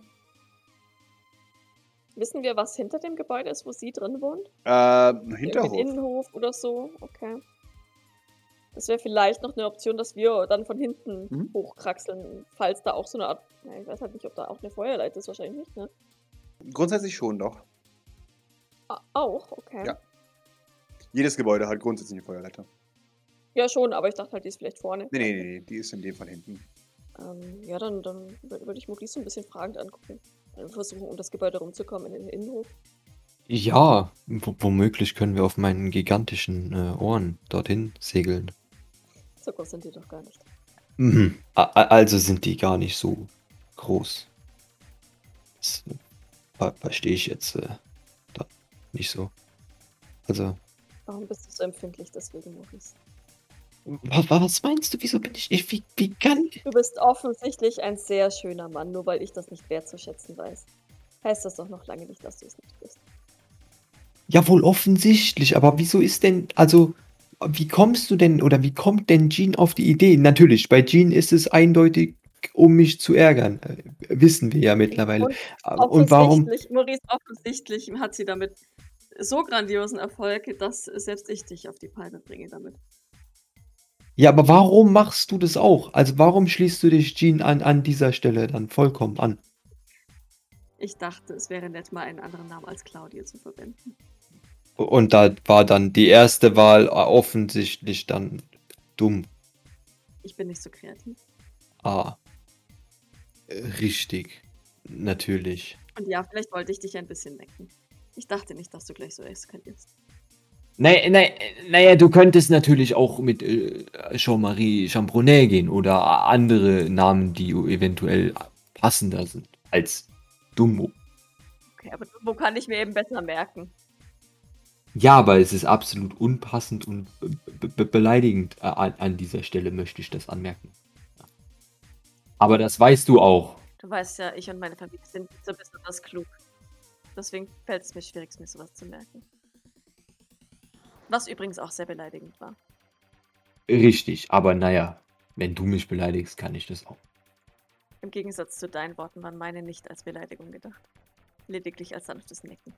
Wissen wir, was hinter dem Gebäude ist, wo sie drin wohnt? Äh, ein Irgendwie Hinterhof. Innenhof oder so? Okay. Das wäre vielleicht noch eine Option, dass wir dann von hinten Mhm. hochkraxeln, falls da auch so eine Art. Ja, ich weiß halt nicht, ob da auch eine Feuerleiter ist, wahrscheinlich nicht, ne? Grundsätzlich schon doch. Ah, auch, okay. Ja. Jedes Gebäude hat grundsätzlich eine Feuerleiter. Ja, schon, aber ich dachte halt, die ist vielleicht vorne. Nee, nee, nee, nee, die ist in dem Fall hinten. Ähm, ja, dann, dann würde würd ich Maurice so ein bisschen fragend angucken. Dann versuchen, um das Gebäude rumzukommen in den Innenhof. Ja, wo- womöglich können wir auf meinen gigantischen äh, Ohren dorthin segeln. So groß sind die doch gar nicht. Mhm. Also sind die gar nicht so groß. Das äh, ver verstehe ich jetzt äh, da nicht so. Also, Warum bist du so empfindlich deswegen, Maurice? Was, was meinst du? Wieso bin ich. wie, wie kann. Du bist offensichtlich ein sehr schöner Mann, nur weil ich das nicht wertzuschätzen weiß. Heißt das doch noch lange nicht, dass du es nicht bist. Ja, wohl offensichtlich, aber wieso ist denn. Also, wie kommst du denn oder wie kommt denn Jean auf die Idee? Natürlich, bei Jean ist es eindeutig, um mich zu ärgern. Äh, Wissen wir ja mittlerweile. Und Und warum. offensichtlich, Maurice, offensichtlich hat sie damit so grandiosen Erfolg, dass selbst ich dich auf die Palme bringe damit. Ja, aber warum machst du das auch? Also, warum schließt du dich Jean an, an dieser Stelle dann vollkommen an? Ich dachte, es wäre nett, mal einen anderen Namen als Claudia zu verwenden. Und da war dann die erste Wahl offensichtlich dann dumm. Ich bin nicht so kreativ. Ah. Richtig. Natürlich. Und ja, vielleicht wollte ich dich ein bisschen necken. Ich dachte nicht, dass du gleich so eskalierst. Naja, naja, naja, du könntest natürlich auch mit äh, Jean-Marie Chambronnet gehen oder andere Namen, die eventuell passender sind als Dumbo. Okay, aber wo kann ich mir eben besser merken? Ja, aber es ist absolut unpassend und be be beleidigend äh, an, an dieser Stelle, möchte ich das anmerken. Aber das weißt du auch. Du weißt ja, ich und meine Familie sind so besonders klug. Deswegen fällt es mir schwierig, mir sowas zu merken. Was übrigens auch sehr beleidigend war. Richtig, aber naja, wenn du mich beleidigst, kann ich das auch. Im Gegensatz zu deinen Worten waren meine nicht als Beleidigung gedacht. Lediglich als sanftes Nicken.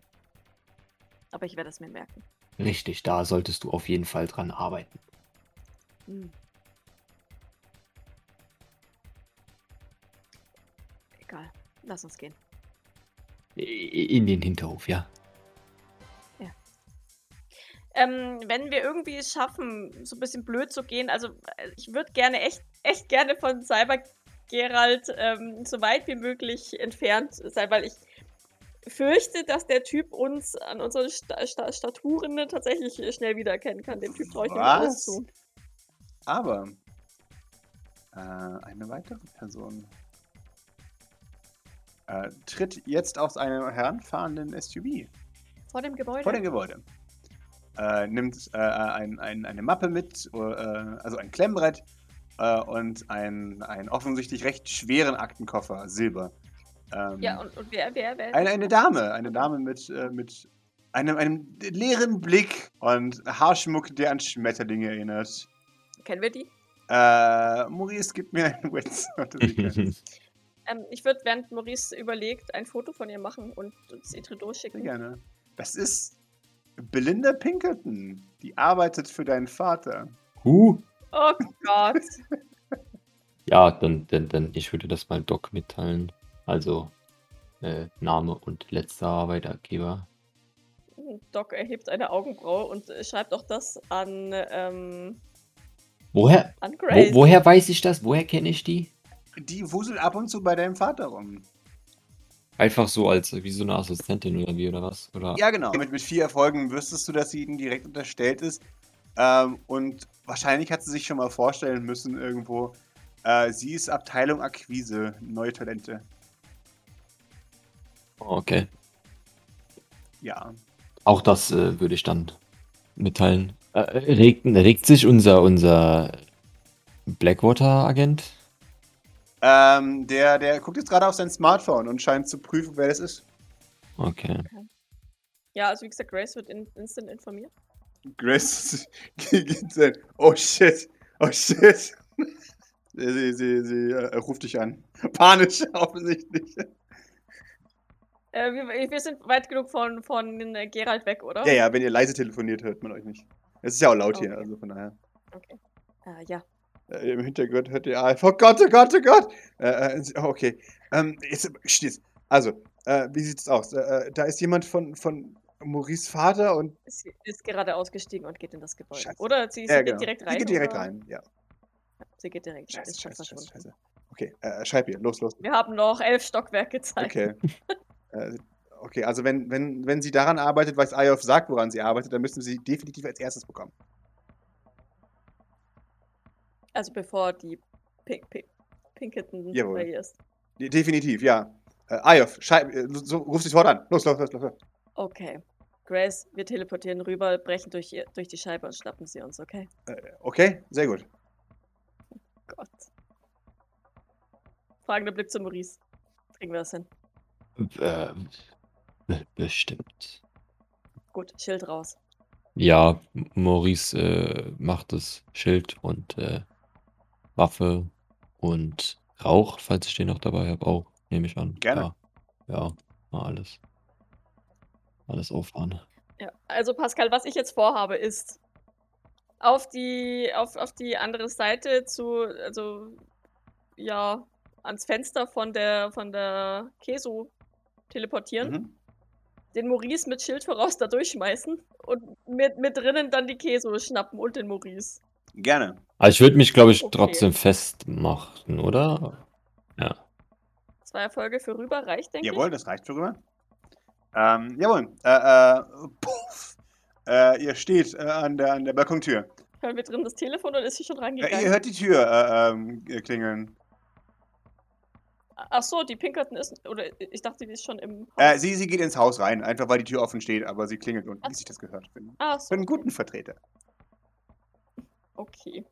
Aber ich werde es mir merken. Richtig, da solltest du auf jeden Fall dran arbeiten. Hm. Egal, lass uns gehen. In den Hinterhof, ja. Ähm, wenn wir irgendwie es schaffen, so ein bisschen blöd zu gehen, also äh, ich würde gerne, echt, echt gerne von Cyber Gerald ähm, so weit wie möglich entfernt sein, weil ich fürchte, dass der Typ uns an unseren Sta Sta Staturen tatsächlich schnell wiedererkennen kann. Dem Typ traue ich nämlich alles Was? zu. Aber äh, eine weitere Person äh, tritt jetzt aus einem heranfahrenden SUV Vor dem Gebäude. vor dem Gebäude. Äh, nimmt äh, ein, ein, eine Mappe mit, äh, also ein Klemmbrett äh, und einen, einen offensichtlich recht schweren Aktenkoffer, Silber. Ähm, ja, und, und wer, wer, wer? eine, eine Dame, eine Dame mit, äh, mit einem, einem leeren Blick und Haarschmuck, der an Schmetterlinge erinnert. Kennen wir die? Äh, Maurice, gib mir einen Witz. Ähm, ich würde, während Maurice überlegt, ein Foto von ihr machen und es Sehr durchschicken. gerne. Das ist Belinda Pinkerton. Die arbeitet für deinen Vater. huh. Oh Gott. Ja, dann, dann, dann, ich würde das mal Doc mitteilen. Also, äh, Name und letzter Arbeitgeber. Doc erhebt eine Augenbraue und äh, schreibt auch das an, ähm, Woher, an wo, Grace. woher weiß ich das? Woher kenne ich die? Die wuselt ab und zu bei deinem Vater rum. Einfach so als wie so eine Assistentin oder wie oder was? Oder? Ja, genau. Mit, mit vier Erfolgen wüsstest du, dass sie ihnen direkt unterstellt ist. Ähm, und wahrscheinlich hat sie sich schon mal vorstellen müssen irgendwo. Äh, sie ist Abteilung Akquise, neue Talente. Oh, Okay. Ja. Auch das äh, würde ich dann mitteilen. Äh, regt, regt sich unser, unser Blackwater-Agent? Ähm, der, der guckt jetzt gerade auf sein Smartphone und scheint zu prüfen, wer das ist. Okay. Ja, also wie gesagt, Grace wird in, instant informiert. Grace geht sein. Oh shit. Oh shit. Sie, sie, sie äh, ruft dich an. Panisch, offensichtlich. Äh, wir, wir sind weit genug von, von äh, Gerald weg, oder? Ja, ja, wenn ihr leise telefoniert, hört man euch nicht. Es ist ja auch laut hier, Okay. also von daher. Okay. Äh, ja. Äh, Im Hintergrund hört ihr, ah, oh Gott, oh Gott, oh Gott. Äh, äh, oh, okay. Ähm, jetzt. Also, äh, wie sieht's aus? Äh, da ist jemand von, von Maurice Vater und. Sie ist gerade ausgestiegen und geht in das Gebäude. Scheiße. Oder sie, sie Ja, geht genau. direkt rein. Sie geht direkt oder? rein, ja. Ja, sie geht direkt rein. Scheiße, ist schon scheiße, scheiße, scheiße. Okay, äh, schreib ihr, los, los. Wir haben noch elf Stockwerke Zeit. Okay. äh, okay, also wenn, wenn, wenn sie daran arbeitet, weil Ayof sagt, woran sie arbeitet, dann müssen sie definitiv als erstes bekommen. Also bevor die Pink, Pink, Pinkerton Jawohl. ihr ist. De- Definitiv, ja. Äh, Ayof, äh, so, ruf sie sofort an. Los, los, los, los. Okay. Grace, wir teleportieren rüber, brechen durch, ihr- durch die Scheibe und schnappen sie uns, okay? Äh, okay, sehr gut. Gott. Fragender Blick zu Maurice. Kriegen wir das hin? Äh, be- bestimmt. Gut, Schild raus. Ja, Maurice äh, macht das Schild und äh, Waffe und Rauch, falls ich den noch dabei habe, auch, nehme ich an. Gerne. Ja, ja mal alles. Alles auffahren. Ja, also Pascal, was ich jetzt vorhabe, ist auf die, auf, auf die andere Seite zu, also ja, ans Fenster von der von der Keso teleportieren, Mhm. den Maurice mit Schild voraus da durchschmeißen und mit, mit drinnen dann die Keso schnappen und den Maurice. Gerne. Also ich würde mich, glaube ich, Okay. trotzdem festmachen, oder? Ja. Zwei Erfolge für rüber reicht, denke Jawohl, das reicht für rüber. Ähm, jawohl. Äh, äh, puff. Äh, ihr steht äh, an, der, an der Balkontür. ich. Hören wir drin das Telefon oder ist sie schon Äh, rangegangen? ihr hört die Tür äh, ähm, äh, klingeln. Ach so, die Pinkerton ist, oder ich dachte, die ist schon im Äh, Haus. sie, sie geht ins Haus rein, einfach weil die Tür offen steht, aber sie klingelt unten, wie sich das gehört. Für, Ach so, für einen okay. guten Vertreter. Okay.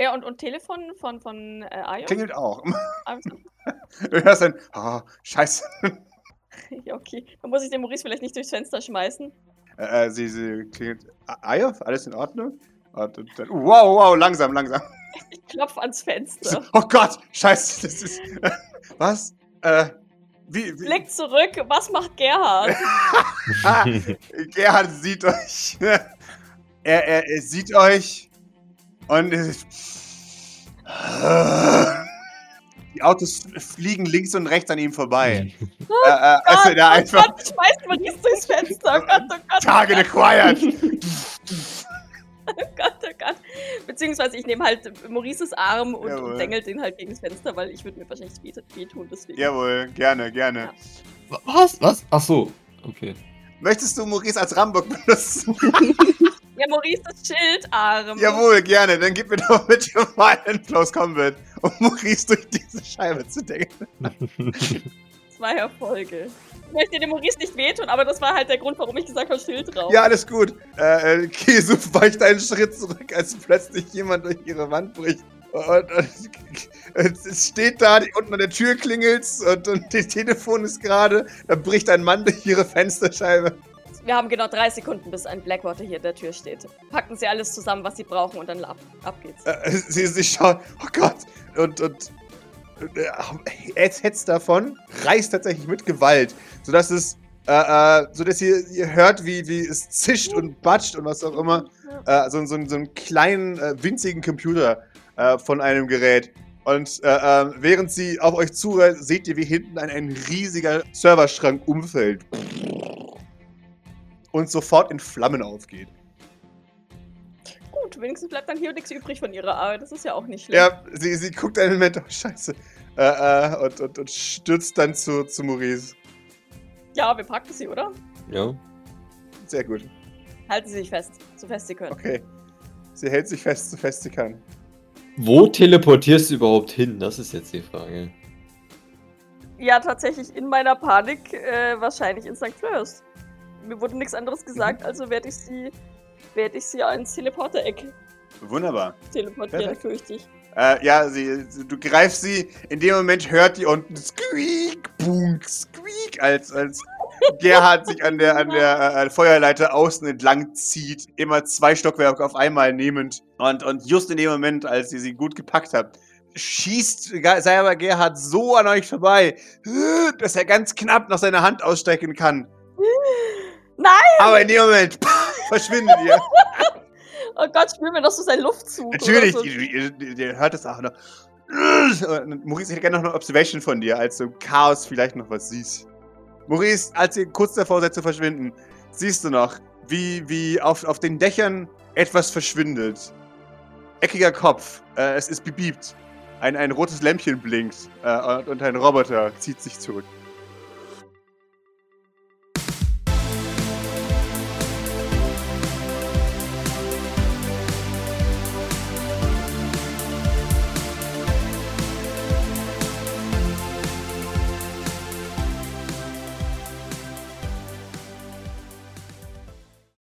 Ja, und, und Telefon von, von äh, Ayo? Klingelt auch. Also, Du hörst dann, oh, scheiße. ja, okay. Dann muss ich den Maurice vielleicht nicht durchs Fenster schmeißen. Äh, äh, sie, sie klingelt. Ayov, alles in Ordnung? Und, und dann, wow, wow, langsam, langsam. Ich klopfe ans Fenster. Oh Gott, scheiße, das ist. was? Äh, wie, wie, Blick zurück, was macht Gerhard? Ah, Gerhard sieht euch. er, er, er sieht euch. Und. Die Autos fliegen links und rechts an ihm vorbei. äh, äh, also da oh einfach. Gott, schmeißt Maurice durchs Fenster. Oh Gott, oh Gott, Target acquired! oh Gott, oh Gott. Beziehungsweise ich nehme halt Maurices Arm und, Jawohl. und dengel den halt gegen das Fenster, weil ich würde mir wahrscheinlich weh, wehtun, deswegen. Jawohl, gerne, gerne. Was? Was? Ach so. Okay. Möchtest du Maurice als Rambock benutzen? Ja, Maurices Schildarm. Jawohl, gerne. Dann gib mir doch mit dir mal in Close Combat, um Maurice durch diese Scheibe zu denken. Zwei Erfolge. Ich möchte dem Maurice nicht wehtun, aber das war halt der Grund, warum ich gesagt habe, Schild drauf. Ja, alles gut. Äh, äh, Kesu weicht einen Schritt zurück, als plötzlich jemand durch ihre Wand bricht. Und, und, es steht da, die, unten an der Tür klingelt's und, und das Telefon ist gerade. Da bricht ein Mann durch ihre Fensterscheibe. Wir haben genau drei Sekunden, bis ein Blackwater hier an der Tür steht. Packen Sie alles zusammen, was Sie brauchen und dann ab, ab geht's. Äh, sie, sie schaut, oh Gott. Und, und äh, er hetzt davon, reißt tatsächlich mit Gewalt, sodass es, äh, äh, sodass ihr, ihr hört, wie, wie es zischt und batscht und was auch immer. Äh, so, so, so einen kleinen, äh, winzigen Computer äh, von einem Gerät. Und äh, äh, während sie auf euch zuhört, seht ihr, wie hinten ein, ein riesiger Serverschrank umfällt. Und sofort in Flammen aufgeht. Gut, wenigstens bleibt dann hier nichts übrig von Ihrer Arbeit. Das ist ja auch nicht schlimm. Ja, sie, sie guckt einen Moment, oh Scheiße. Äh, äh, und, und, und stürzt dann zu, zu Maurice. Ja, wir packen Sie, oder? ja. Sehr gut. Halten Sie sich fest, so fest Sie können. Okay. Sie hält sich fest, so fest sie kann. Wo teleportierst du überhaupt hin? Das ist jetzt die Frage. Ja, tatsächlich in meiner Panik äh, wahrscheinlich in St. Fleurs. Mir wurde nichts anderes gesagt, also werde ich sie werde ich sie ins Teleporter-Eck Wunderbar. teleportieren, Perfekt. fürchte ich. Äh, ja, sie, du greifst sie, in dem Moment hört die unten Squeak, Bunk, Squeak, als, als Gerhard sich an der, an der äh, Feuerleiter außen entlang zieht, immer zwei Stockwerke auf einmal nehmend. Und, und just in dem Moment, als ihr sie gut gepackt habt, schießt selber Gerhard so an euch vorbei, dass er ganz knapp noch seine Hand ausstrecken kann. Nein! Aber in dem Moment verschwindet ihr. Oh Gott, spüren wir noch so seinen Luftzug. Natürlich, so. ihr, ihr, ihr, hört es auch noch. Maurice, ich hätte gerne noch eine Observation von dir, als du im Chaos vielleicht noch was siehst. Maurice, als ihr kurz davor seid zu verschwinden, siehst du noch, wie, wie auf, auf den Dächern etwas verschwindet. Eckiger Kopf, äh, es ist bebiebt. Ein, ein rotes Lämpchen blinkt äh, und ein Roboter zieht sich zurück.